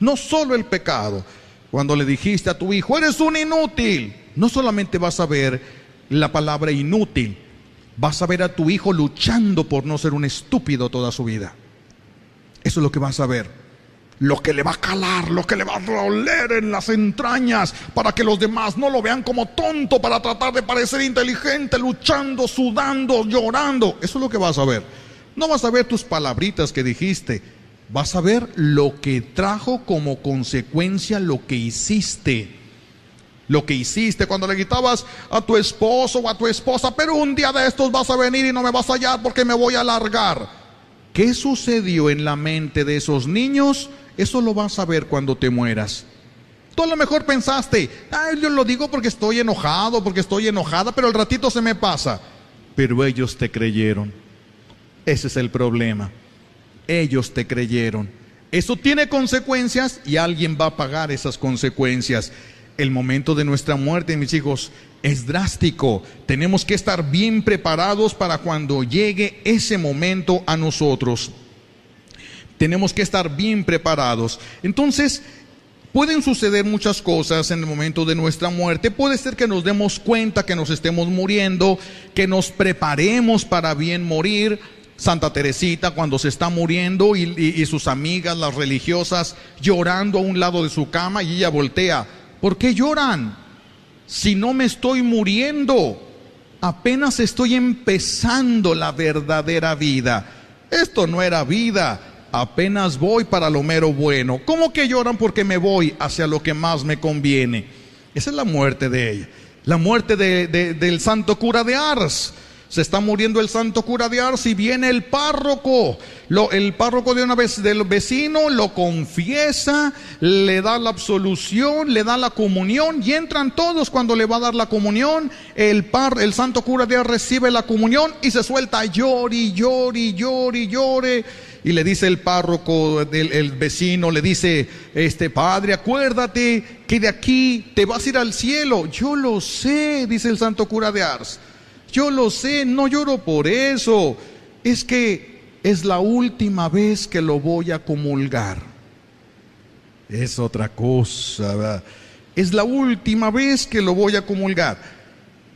no solo el pecado. Cuando le dijiste a tu hijo, eres un inútil, no solamente vas a ver la palabra inútil, vas a ver a tu hijo luchando por no ser un estúpido toda su vida. Eso es lo que vas a ver lo que le va a calar, lo que le va a doler en las entrañas, para que los demás no lo vean como tonto, para tratar de parecer inteligente, luchando, sudando, llorando. Eso es lo que vas a ver. No vas a ver tus palabritas que dijiste, vas a ver lo que trajo como consecuencia lo que hiciste. Lo que hiciste cuando le quitabas a tu esposo o a tu esposa, pero un día de estos vas a venir y no me vas a hallar porque me voy a largar ¿Qué sucedió en la mente de esos niños? Eso lo vas a ver cuando te mueras. Tú a lo mejor pensaste, ay, yo lo digo porque estoy enojado, porque estoy enojada, pero al ratito se me pasa. Pero ellos te creyeron. Ese es el problema. Ellos te creyeron. Eso tiene consecuencias y alguien va a pagar esas consecuencias. El momento de nuestra muerte, mis hijos, es drástico. Tenemos que estar bien preparados para cuando llegue ese momento a nosotros. Tenemos que estar bien preparados. Entonces, pueden suceder muchas cosas en el momento de nuestra muerte. Puede ser que nos demos cuenta que nos estemos muriendo, que nos preparemos para bien morir. Santa Teresita cuando se está muriendo y, y, sus amigas, las religiosas, llorando a un lado de su cama y ella voltea. ¿Por qué lloran? Si no me estoy muriendo, apenas estoy empezando la verdadera vida. Esto no era vida, apenas voy para lo mero bueno. ¿Cómo que lloran porque me voy hacia lo que más me conviene? Esa es la muerte de ella. La muerte de, de, del santo cura de Ars. Se está muriendo el santo cura de Ars y viene el párroco. El párroco de una vez del vecino lo confiesa, le da la absolución, le da la comunión y entran todos cuando le va a dar la comunión. El, par, el santo cura de Ars recibe la comunión y se suelta llori, llori, llori, llore. Y le dice el párroco el vecino, le dice, este padre, acuérdate que de aquí te vas a ir al cielo. Yo lo sé, dice el santo cura de Ars. Yo lo sé, no lloro por eso. Es que es la última vez que lo voy a comulgar. Es otra cosa, ¿verdad? Es la última vez que lo voy a comulgar.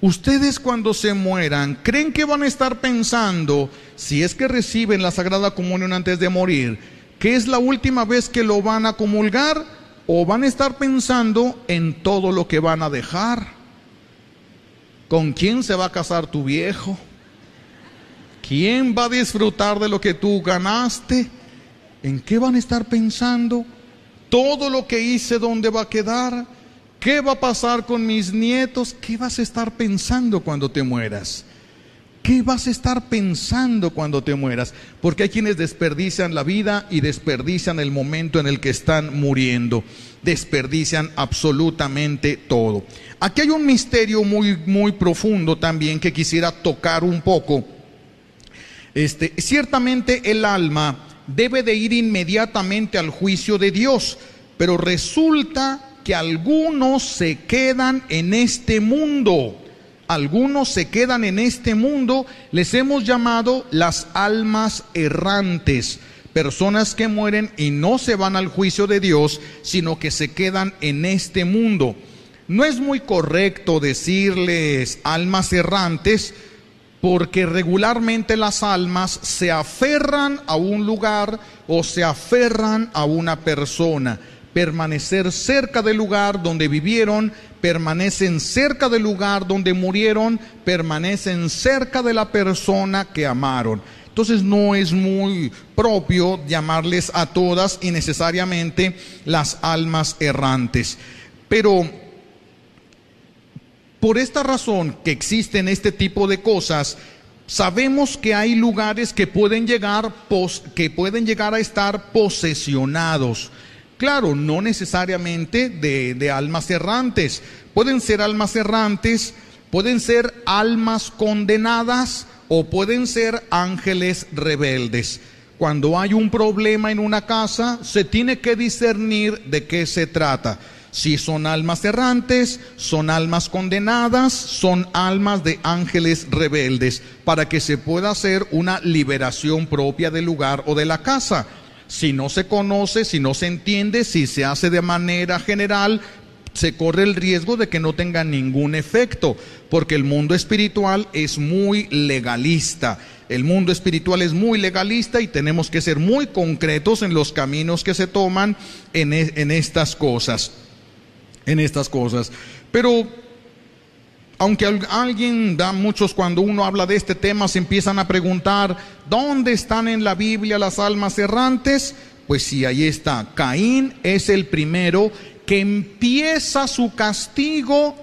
Ustedes cuando se mueran, ¿creen que van a estar pensando, si es que reciben la Sagrada Comunión antes de morir, que es la última vez que lo van a comulgar? ¿O van a estar pensando en todo lo que van a dejar? ¿Con quién se va a casar tu viejo? ¿Quién va a disfrutar de lo que tú ganaste? ¿En qué van a estar pensando? ¿Todo lo que hice dónde va a quedar? ¿Qué va a pasar con mis nietos? ¿Qué vas a estar pensando cuando te mueras? ¿Qué vas a estar pensando cuando te mueras? Porque hay quienes desperdician la vida y desperdician el momento en el que están muriendo. Desperdician absolutamente todo. Aquí hay un misterio muy, muy profundo también que quisiera tocar un poco. Este, ciertamente el alma debe de ir inmediatamente al juicio de Dios, pero resulta que algunos se quedan en este mundo. Algunos se quedan en este mundo, les hemos llamado las almas errantes, personas que mueren y no se van al juicio de Dios, sino que se quedan en este mundo. No es muy correcto decirles almas errantes, porque regularmente las almas se aferran a un lugar o se aferran a una persona permanecer cerca del lugar donde vivieron, permanecen cerca del lugar donde murieron, permanecen cerca de la persona que amaron. Entonces no es muy propio llamarles a todas y necesariamente las almas errantes. Pero por esta razón que existen este tipo de cosas, sabemos que hay lugares que pueden llegar, que pueden llegar a estar posesionados Claro, no necesariamente de, almas errantes. Pueden ser almas errantes, pueden ser almas condenadas o pueden ser ángeles rebeldes. Cuando hay un problema en una casa, se tiene que discernir de qué se trata. Si son almas errantes, son almas condenadas, son almas de ángeles rebeldes, para que se pueda hacer una liberación propia del lugar o de la casa si no se conoce, si no se entiende, si se hace de manera general, se corre el riesgo de que no tenga ningún efecto, porque el mundo espiritual es muy legalista. El mundo espiritual es muy legalista y tenemos que ser muy concretos en los caminos que se toman en, en estas cosas. En estas cosas. Pero aunque alguien da muchos cuando uno habla de este tema se empiezan a preguntar, ¿dónde están en la Biblia las almas errantes? Pues sí, ahí está. Caín es el primero que empieza su castigo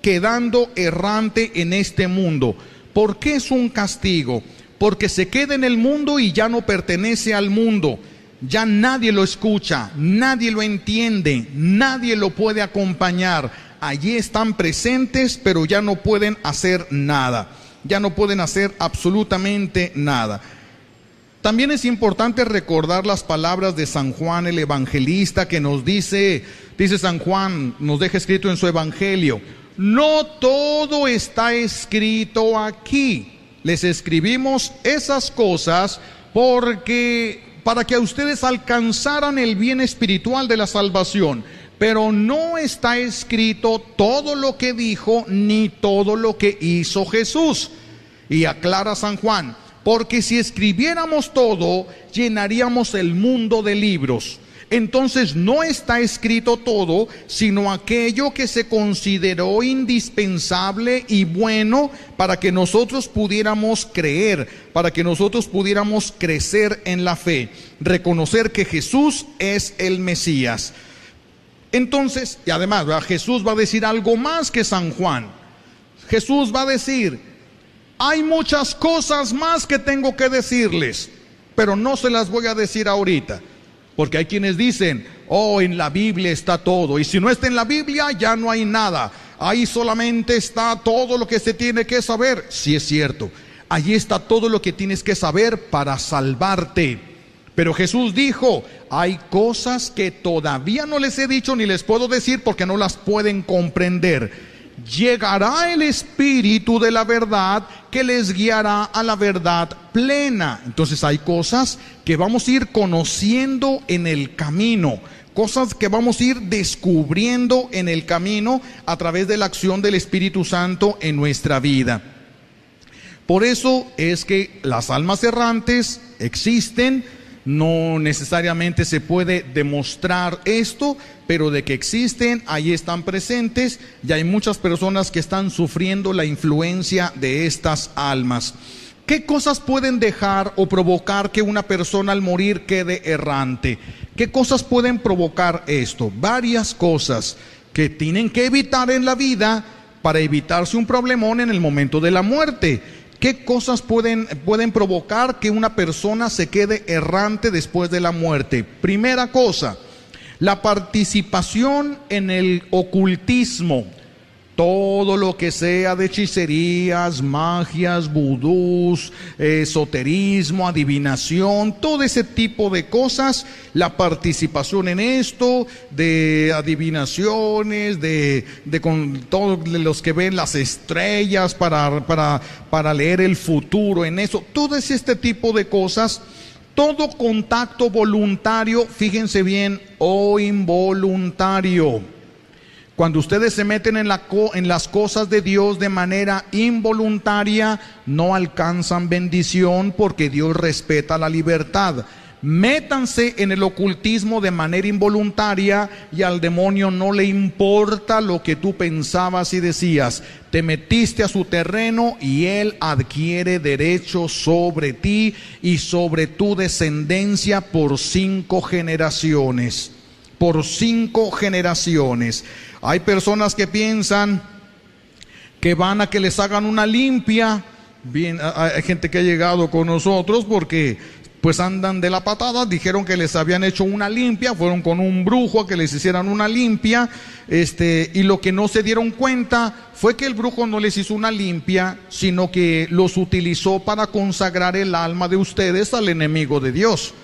quedando errante en este mundo. ¿Por qué es un castigo? porque se queda en el mundo y ya no pertenece al mundo. Ya nadie lo escucha, nadie lo entiende, nadie lo puede acompañar. Allí están presentes, pero ya no pueden hacer nada. Ya no pueden hacer absolutamente nada. También es importante recordar las palabras de San Juan el Evangelista que nos dice, dice San Juan, nos deja escrito en su Evangelio, no todo está escrito aquí. Les escribimos esas cosas porque para que ustedes alcanzaran el bien espiritual de la salvación. Pero no está escrito todo lo que dijo ni todo lo que hizo Jesús. Y aclara San Juan, porque si escribiéramos todo, llenaríamos el mundo de libros. Entonces no está escrito todo, sino aquello que se consideró indispensable y bueno para que nosotros pudiéramos creer, para que nosotros pudiéramos crecer en la fe, reconocer que Jesús es el Mesías. Entonces, y además, Jesús va a decir algo más que San Juan. Jesús va a decir, hay muchas cosas más que tengo que decirles, pero no se las voy a decir ahorita. Porque hay quienes dicen, oh, en la Biblia está todo. Y si no está en la Biblia, ya no hay nada. Ahí solamente está todo lo que se tiene que saber. Sí es cierto. Allí está todo lo que tienes que saber para salvarte. Pero Jesús dijo, hay cosas que todavía no les he dicho ni les puedo decir porque no las pueden comprender llegará el Espíritu de la verdad que les guiará a la verdad plena. Entonces hay cosas que vamos a ir conociendo en el camino, cosas que vamos a ir descubriendo en el camino a través de la acción del Espíritu Santo en nuestra vida. Por eso es que las almas errantes existen, no necesariamente se puede demostrar esto, pero de que existen, ahí están presentes y hay muchas personas que están sufriendo la influencia de estas almas. ¿Qué cosas pueden dejar o provocar que una persona al morir quede errante? ¿Qué cosas pueden provocar esto? Varias cosas que tienen que evitar en la vida para evitarse un problemón en el momento de la muerte. ¿Qué cosas pueden, pueden provocar que una persona se quede errante después de la muerte? Primera cosa, la participación en el ocultismo todo lo que sea de hechicerías, magias, vudús, esoterismo, adivinación, todo ese tipo de cosas, la participación en esto, de adivinaciones, de, de con todos los que ven las estrellas para, para, para leer el futuro en eso, todo ese este tipo de cosas, todo contacto voluntario, fíjense bien, o involuntario cuando ustedes se meten en, la en, las cosas de Dios de manera involuntaria, no alcanzan bendición porque Dios respeta la libertad. Métanse en el ocultismo de manera involuntaria y al demonio no le importa lo que tú pensabas y decías. Te metiste a su terreno y él adquiere derecho sobre ti y sobre tu descendencia por cinco generaciones. Por cinco generaciones. Hay personas que piensan que van a que les hagan una limpia. Bien, hay gente que ha llegado con nosotros porque pues andan de la patada, dijeron que les habían hecho una limpia, fueron con un brujo a que les hicieran una limpia, este, y lo que no se dieron cuenta fue que el brujo no les hizo una limpia, sino que los utilizó para consagrar el alma de ustedes al enemigo de Dios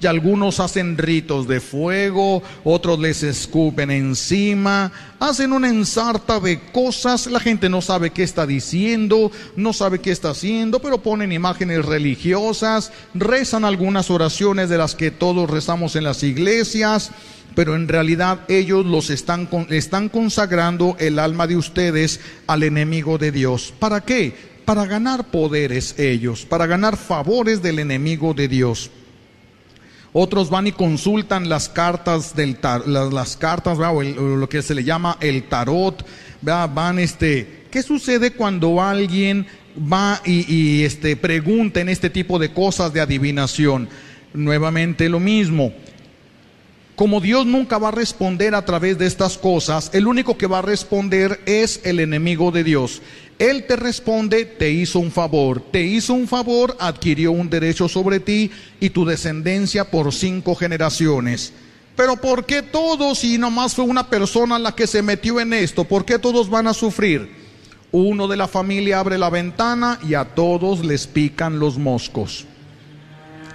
y algunos hacen ritos de fuego, otros les escupen encima, hacen una ensarta de cosas, la gente no sabe qué está diciendo, no sabe qué está haciendo, pero ponen imágenes religiosas, rezan algunas oraciones de las que todos rezamos en las iglesias, pero en realidad ellos los están, están consagrando el alma de ustedes al enemigo de Dios. ¿Para qué? Para ganar poderes ellos, para ganar favores del enemigo de Dios. Otros van y consultan las cartas del las, cartas, o, lo que se le llama el tarot, van este, ¿qué sucede cuando alguien va y, y este pregunta en este tipo de cosas de adivinación? Nuevamente lo mismo. Como Dios nunca va a responder a través de estas cosas, el único que va a responder es el enemigo de Dios. Él te responde, te hizo un favor, te hizo un favor, adquirió un derecho sobre ti y tu descendencia por cinco generaciones. Pero ¿por qué todos y nomás fue una persona la que se metió en esto? ¿Por qué todos van a sufrir? Uno de la familia abre la ventana y a todos les pican los moscos.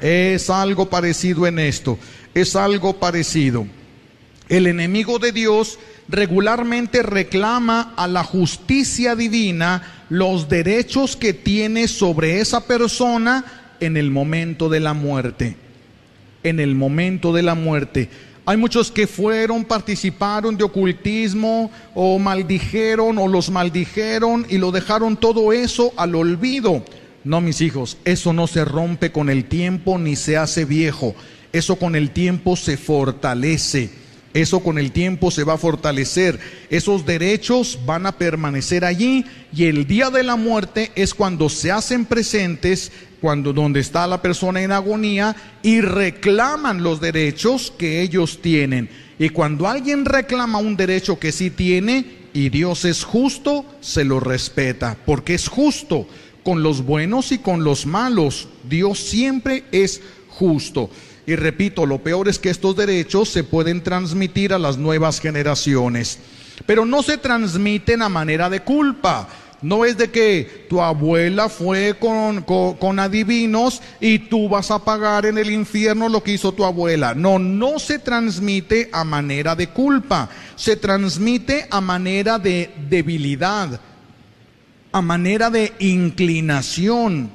Es algo parecido en esto, es algo parecido. El enemigo de Dios regularmente reclama a la justicia divina los derechos que tiene sobre esa persona en el momento de la muerte. En el momento de la muerte. Hay muchos que fueron, participaron de ocultismo o maldijeron o los maldijeron y lo dejaron todo eso al olvido. No, mis hijos, eso no se rompe con el tiempo ni se hace viejo. Eso con el tiempo se fortalece. Eso con el tiempo se va a fortalecer. Esos derechos van a permanecer allí y el día de la muerte es cuando se hacen presentes, cuando donde está la persona en agonía y reclaman los derechos que ellos tienen. Y cuando alguien reclama un derecho que sí tiene y Dios es justo, se lo respeta, porque es justo con los buenos y con los malos. Dios siempre es justo. Y repito, lo peor es que estos derechos se pueden transmitir a las nuevas generaciones, pero no se transmiten a manera de culpa. No es de que tu abuela fue con, con, adivinos y tú vas a pagar en el infierno lo que hizo tu abuela. No, no se transmite a manera de culpa, se transmite a manera de debilidad, a manera de inclinación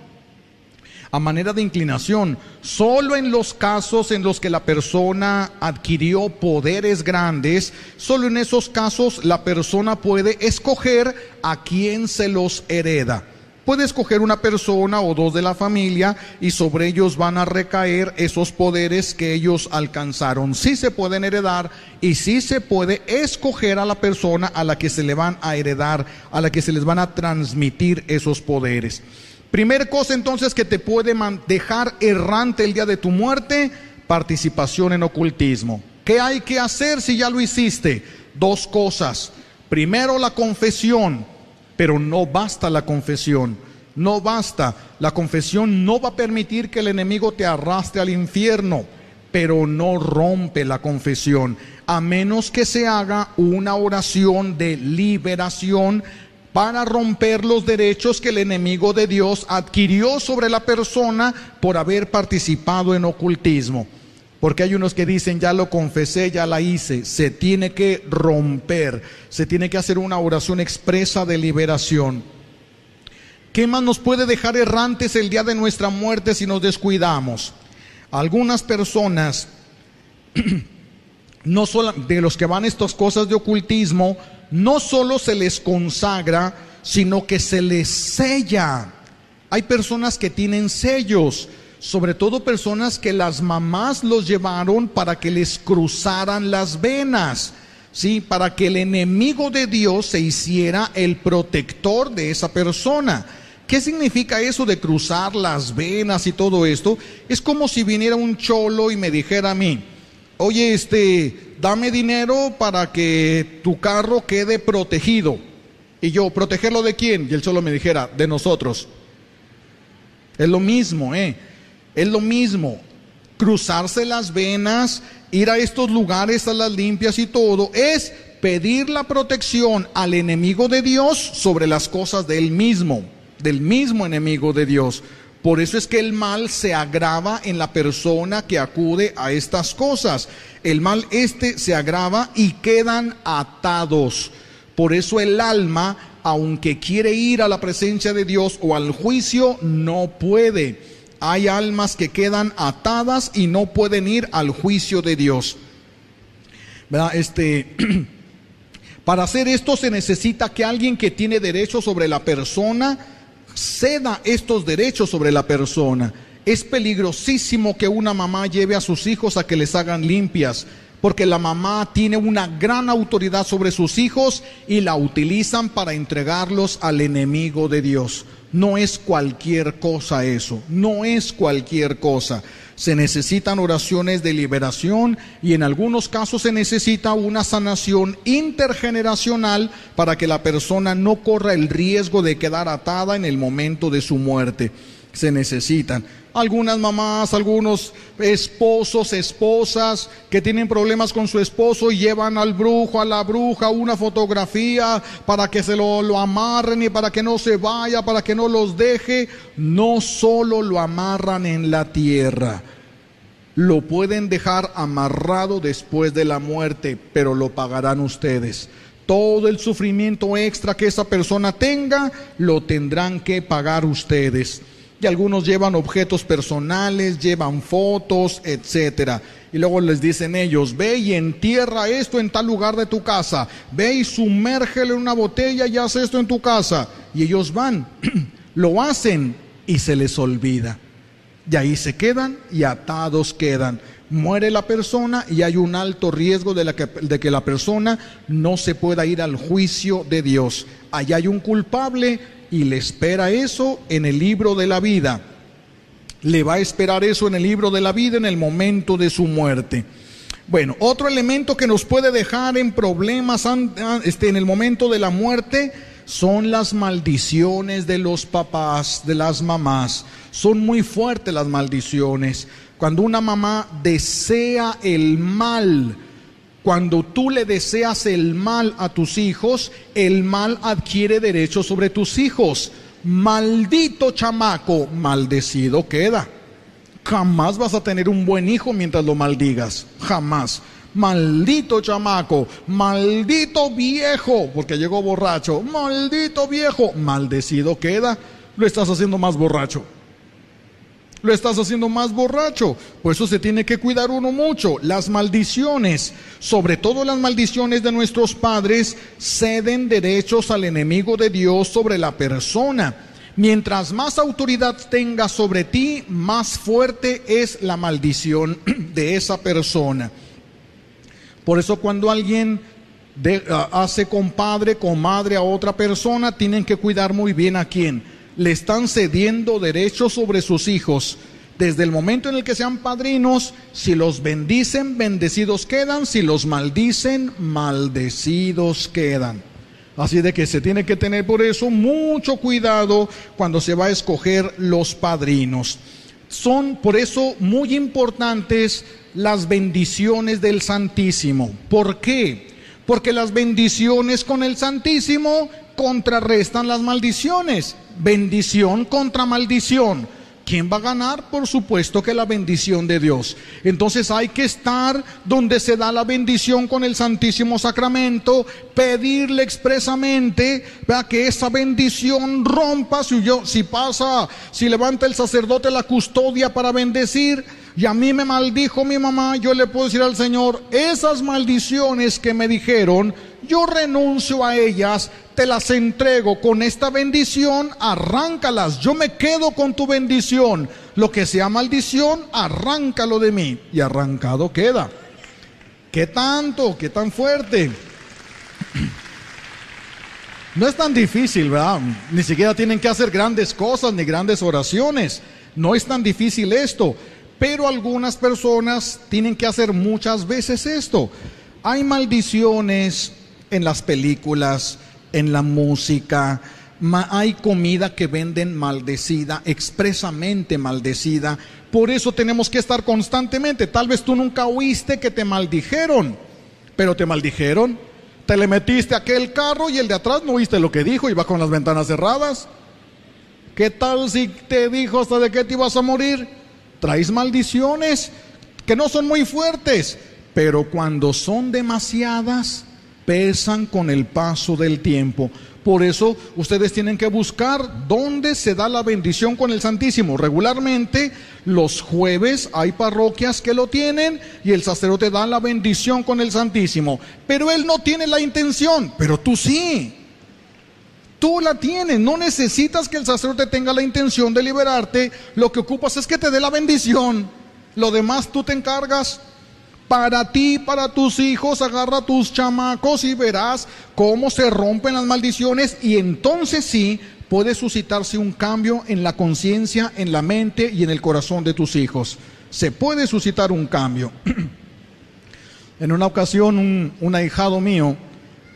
a manera de inclinación, solo en los casos en los que la persona adquirió poderes grandes, solo en esos casos la persona puede escoger a quién se los hereda. Puede escoger una persona o dos de la familia y sobre ellos van a recaer esos poderes que ellos alcanzaron. Sí se pueden heredar y sí se puede escoger a la persona a la que se le van a heredar, a la que se les van a transmitir esos poderes. Primer cosa entonces que te puede dejar errante el día de tu muerte, participación en ocultismo. ¿Qué hay que hacer si ya lo hiciste? Dos cosas. Primero la confesión, pero no basta la confesión. No basta. La confesión no va a permitir que el enemigo te arrastre al infierno, pero no rompe la confesión, a menos que se haga una oración de liberación para romper los derechos que el enemigo de Dios adquirió sobre la persona por haber participado en ocultismo. Porque hay unos que dicen, ya lo confesé, ya la hice. Se tiene que romper, se tiene que hacer una oración expresa de liberación. ¿Qué más nos puede dejar errantes el día de nuestra muerte si nos descuidamos? Algunas personas, no solo de los que van estas cosas de ocultismo, no solo se les consagra, sino que se les sella. Hay personas que tienen sellos, sobre todo personas que las mamás los llevaron para que les cruzaran las venas, ¿sí? Para que el enemigo de Dios se hiciera el protector de esa persona. ¿Qué significa eso de cruzar las venas y todo esto? Es como si viniera un cholo y me dijera a mí, oye, este, dame dinero para que tu carro quede protegido. Y yo, ¿protegerlo de quién? Y él solo me dijera, de nosotros. Es lo mismo, ¿eh? Es lo mismo. Cruzarse las venas, ir a estos lugares, a las limpias y todo, es pedir la protección al enemigo de Dios sobre las cosas del mismo, del mismo enemigo de Dios. Por eso es que el mal se agrava en la persona que acude a estas cosas. El mal este se agrava y quedan atados. Por eso el alma, aunque quiere ir a la presencia de Dios o al juicio, no puede. Hay almas que quedan atadas y no pueden ir al juicio de Dios. Este, para hacer esto se necesita que alguien que tiene derecho sobre la persona, ceda estos derechos sobre la persona. Es peligrosísimo que una mamá lleve a sus hijos a que les hagan limpias, porque la mamá tiene una gran autoridad sobre sus hijos y la utilizan para entregarlos al enemigo de Dios. No es cualquier cosa eso, no es cualquier cosa. Se necesitan oraciones de liberación y en algunos casos se necesita una sanación intergeneracional para que la persona no corra el riesgo de quedar atada en el momento de su muerte. Se necesitan algunas mamás, algunos esposos, esposas que tienen problemas con su esposo y llevan al brujo, a la bruja, una fotografía para que se lo, lo amarren y para que no se vaya, para que no los deje. No solo lo amarran en la tierra, lo pueden dejar amarrado después de la muerte, pero lo pagarán ustedes todo el sufrimiento extra que esa persona tenga, lo tendrán que pagar ustedes y algunos llevan objetos personales, llevan fotos, etcétera. Y luego les dicen ellos, ve y entierra esto en tal lugar de tu casa, ve y sumérgelo en una botella y haz esto en tu casa. Y ellos van, lo hacen y se les olvida. Y ahí se quedan y atados quedan. Muere la persona y hay un alto riesgo de, que, de que la persona no se pueda ir al juicio de Dios. Allá hay un culpable y le espera eso en el libro de la vida. Le va a esperar eso en el libro de la vida en el momento de su muerte. Bueno, otro elemento que nos puede dejar en problemas este, en el momento de la muerte son las maldiciones de los papás, de las mamás. Son muy fuertes las maldiciones. Cuando una mamá desea el mal, cuando tú le deseas el mal a tus hijos, el mal adquiere derecho sobre tus hijos. Maldito chamaco, maldecido queda. Jamás vas a tener un buen hijo mientras lo maldigas. Jamás. Maldito chamaco, maldito viejo, porque llegó borracho. Maldito viejo, maldecido queda. Lo estás haciendo más borracho lo estás haciendo más borracho. Por eso se tiene que cuidar uno mucho. Las maldiciones, sobre todo las maldiciones de nuestros padres, ceden derechos al enemigo de Dios sobre la persona. Mientras más autoridad tenga sobre ti, más fuerte es la maldición de esa persona. Por eso cuando alguien hace compadre, comadre a otra persona, tienen que cuidar muy bien a quién le están cediendo derechos sobre sus hijos. Desde el momento en el que sean padrinos, si los bendicen, bendecidos quedan, si los maldicen, maldecidos quedan. Así de que se tiene que tener por eso mucho cuidado cuando se va a escoger los padrinos. Son por eso muy importantes las bendiciones del Santísimo. ¿Por qué? Porque las bendiciones con el Santísimo contrarrestan las maldiciones bendición contra maldición. ¿Quién va a ganar? Por supuesto que la bendición de Dios. Entonces hay que estar donde se da la bendición con el Santísimo Sacramento, pedirle expresamente para que esa bendición rompa. Si, yo, si pasa, si levanta el sacerdote la custodia para bendecir, y a mí me maldijo mi mamá, yo le puedo decir al Señor, esas maldiciones que me dijeron, yo renuncio a ellas, te las entrego con esta bendición, arráncalas, yo me quedo con tu bendición. Lo que sea maldición, arráncalo de mí. Y arrancado queda. ¿Qué tanto? ¿Qué tan fuerte? No es tan difícil, ¿verdad? Ni siquiera tienen que hacer grandes cosas ni grandes oraciones. No es tan difícil esto. Pero algunas personas tienen que hacer muchas veces esto. Hay maldiciones en las películas, en la música, hay comida que venden maldecida, expresamente maldecida. Por eso tenemos que estar constantemente. Tal vez tú nunca oíste que te maldijeron, pero te maldijeron. Te le metiste a aquel carro y el de atrás no oíste lo que dijo y va con las ventanas cerradas. ¿Qué tal si te dijo hasta de qué te ibas a morir? Traes maldiciones que no son muy fuertes, pero cuando son demasiadas, pesan con el paso del tiempo. Por eso ustedes tienen que buscar dónde se da la bendición con el Santísimo. Regularmente los jueves hay parroquias que lo tienen y el sacerdote da la bendición con el Santísimo. Pero él no tiene la intención, pero tú sí. Tú la tienes, no necesitas que el sacerdote tenga la intención de liberarte, lo que ocupas es que te dé la bendición. Lo demás tú te encargas para ti, para tus hijos, agarra tus chamacos y verás cómo se rompen las maldiciones y entonces sí puede suscitarse un cambio en la conciencia, en la mente y en el corazón de tus hijos. Se puede suscitar un cambio. en una ocasión un, un ahijado mío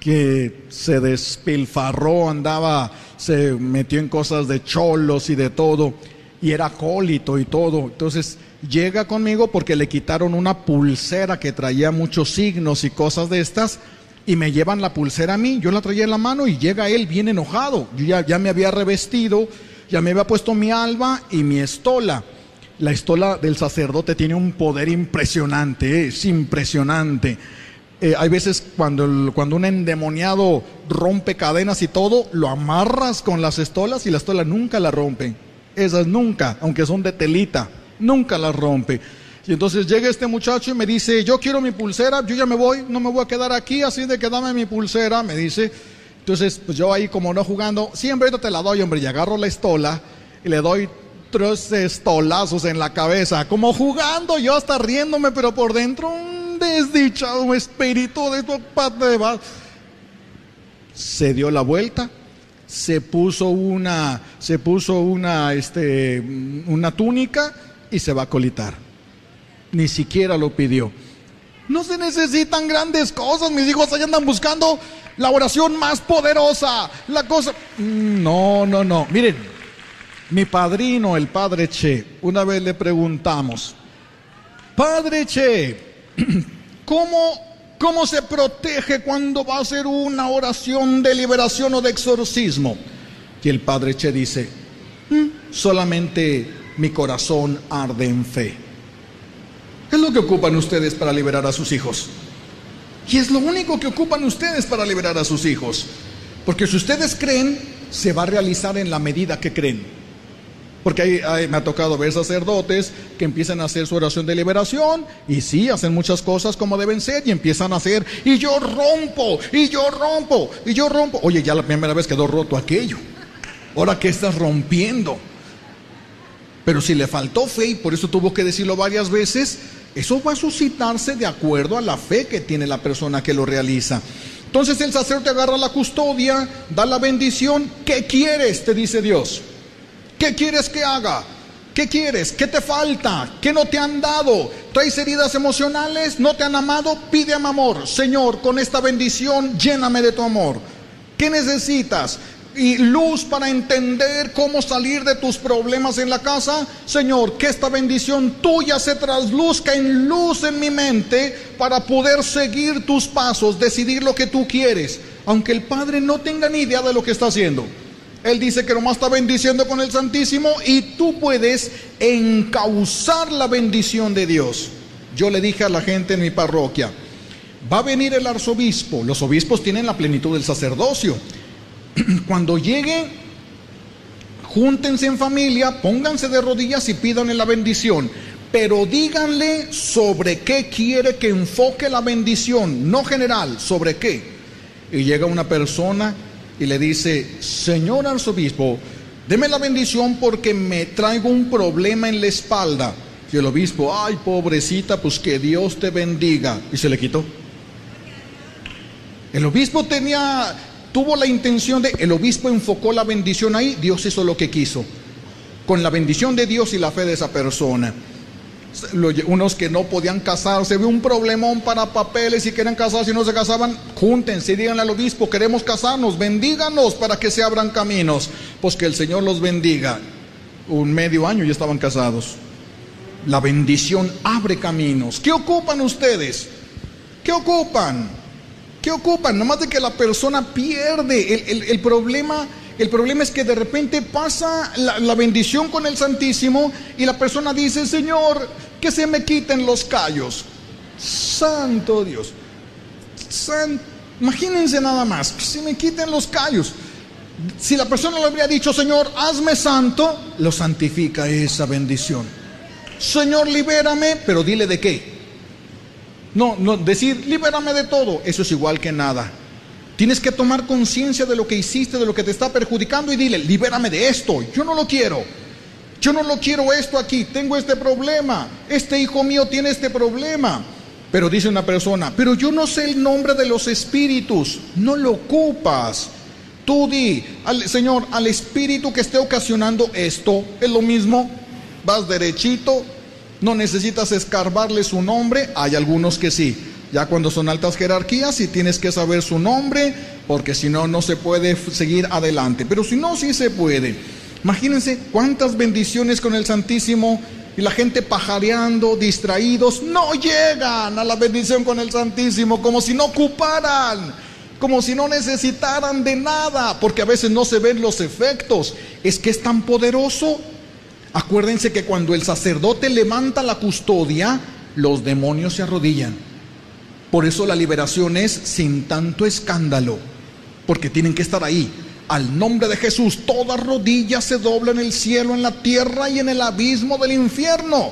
que se despilfarró, andaba, se metió en cosas de cholos y de todo, y era acólito y todo. Entonces llega conmigo porque le quitaron una pulsera que traía muchos signos y cosas de estas, y me llevan la pulsera a mí, yo la traía en la mano y llega él bien enojado. Yo ya, me había revestido, ya me había puesto mi alba y mi estola. La estola del sacerdote tiene un poder impresionante, es impresionante. Eh, hay veces cuando, cuando un endemoniado rompe cadenas y todo, lo amarras con las estolas y la estola nunca la rompe. Esas nunca, aunque son de telita, nunca las rompe. Y entonces llega este muchacho y me dice, yo quiero mi pulsera, yo ya me voy, no me voy a quedar aquí, así de que dame mi pulsera, me dice. Entonces, pues yo ahí como no jugando, siempre te la doy, hombre, y agarro la estola y le doy tres estolazos en la cabeza, como jugando, yo hasta riéndome, pero por dentro desdichado espíritu de tu padre. Se dio la vuelta, se puso una, se puso una, este, una túnica y se va a colitar. Ni siquiera lo pidió. No se necesitan grandes cosas, mis hijos allá andan buscando la oración más poderosa, la cosa. No, no, no. Miren, mi padrino, el padre Che, una vez le preguntamos, Padre Che, ¿Cómo, ¿Cómo se protege cuando va a hacer una oración de liberación o de exorcismo? Y el padre Che dice, mm, solamente mi corazón arde en fe. Es lo que ocupan ustedes para liberar a sus hijos. Y es lo único que ocupan ustedes para liberar a sus hijos. Porque si ustedes creen, se va a realizar en la medida que creen. Porque ahí, me ha tocado ver sacerdotes que empiezan a hacer su oración de liberación y sí, hacen muchas cosas como deben ser y empiezan a hacer y yo rompo, y yo rompo, y yo rompo. Oye, ya la primera vez quedó roto aquello. Ahora que estás rompiendo. Pero si le faltó fe y por eso tuvo que decirlo varias veces, eso va a suscitarse de acuerdo a la fe que tiene la persona que lo realiza. Entonces el sacerdote agarra la custodia, da la bendición. ¿Qué quieres? Te dice Dios. ¿Qué quieres que haga? ¿Qué quieres? ¿Qué te falta? ¿Qué no te han dado? ¿Traes heridas emocionales? ¿No te han amado? Pide amor. Señor, con esta bendición lléname de tu amor. ¿Qué necesitas? Y luz para entender cómo salir de tus problemas en la casa. Señor, que esta bendición tuya se trasluzca en luz en mi mente para poder seguir tus pasos, decidir lo que tú quieres, aunque el Padre no tenga ni idea de lo que está haciendo. Él dice que nomás está bendiciendo con el Santísimo y tú puedes encauzar la bendición de Dios. Yo le dije a la gente en mi parroquia, va a venir el arzobispo, los obispos tienen la plenitud del sacerdocio. Cuando llegue, júntense en familia, pónganse de rodillas y pídanle la bendición. Pero díganle sobre qué quiere que enfoque la bendición, no general, sobre qué. Y llega una persona y le dice, Señor arzobispo, deme la bendición porque me traigo un problema en la espalda. Y el obispo, ay pobrecita, pues que Dios te bendiga. Y se le quitó. El obispo tenía, tuvo la intención de, el obispo enfocó la bendición ahí, Dios hizo lo que quiso. Con la bendición de Dios y la fe de esa persona unos que no podían casarse, ve un problemón para papeles y quieren casarse y no se casaban, júntense díganle al obispo, queremos casarnos, bendíganos para que se abran caminos, pues que el Señor los bendiga. Un medio año ya estaban casados. La bendición abre caminos. ¿Qué ocupan ustedes? ¿Qué ocupan? ¿Qué ocupan? Nomás de que la persona pierde el, el problema el problema es que de repente pasa la, bendición con el Santísimo y la persona dice, Señor, que se me quiten los callos. Santo Dios. imagínense nada más, que se me quiten los callos. Si la persona le habría dicho, Señor, hazme santo, lo santifica esa bendición. Señor, libérame, pero dile de qué. No, no, decir, libérame de todo, eso es igual que nada. Tienes que tomar conciencia de lo que hiciste, de lo que te está perjudicando y dile, libérame de esto, yo no lo quiero. Yo no lo quiero esto aquí, tengo este problema, este hijo mío tiene este problema. Pero dice una persona, pero yo no sé el nombre de los espíritus, no lo ocupas. Tú di, al, Señor, al espíritu que esté ocasionando esto, es lo mismo, vas derechito, No necesitas escarbarle su nombre, hay algunos que sí. Ya cuando son altas jerarquías, sí tienes que saber su nombre, porque si no, no se puede seguir adelante. Pero si no, sí se puede. Imagínense cuántas bendiciones con el Santísimo y la gente pajareando, distraídos, no llegan a la bendición con el Santísimo, como si no ocuparan, como si no necesitaran de nada, porque a veces no se ven los efectos. Es que es tan poderoso. Acuérdense que cuando el sacerdote levanta la custodia, los demonios se arrodillan. Por eso la liberación es sin tanto escándalo, porque tienen que estar ahí. Al nombre de Jesús, toda rodilla se dobla en el cielo, en la tierra y en el abismo del infierno.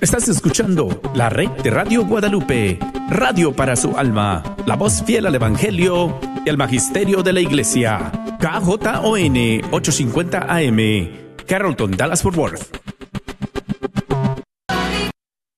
Estás escuchando la red de Radio Guadalupe, radio para su alma, la voz fiel al Evangelio y al Magisterio de la Iglesia. KJON 850 AM, Carrollton, Dallas Fort Worth.